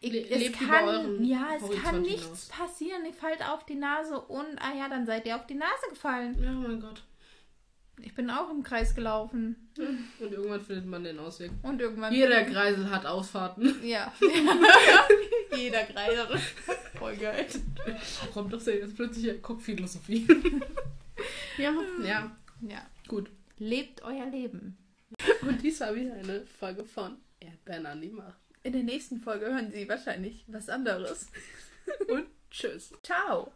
Ich, Le- es kann, ja, es kann Horizont nichts hinaus. passieren. Ihr fallt auf die Nase und, ah ja, dann seid ihr auf die Nase gefallen. Ja, mein Gott. Ich bin auch im Kreis gelaufen. Und irgendwann findet man den Ausweg. Und irgendwann. Jeder Kreisel hat Ausfahrten. Ja. Jeder Kreis. Voll geil. Kommt doch sehr jetzt plötzlich Kopfphilosophie. ja, ja, Ja. gut. Lebt euer Leben. Und dies war wieder eine Folge von Erdbeeren an die Macht. In der nächsten Folge hören Sie wahrscheinlich was anderes. Und tschüss. Ciao.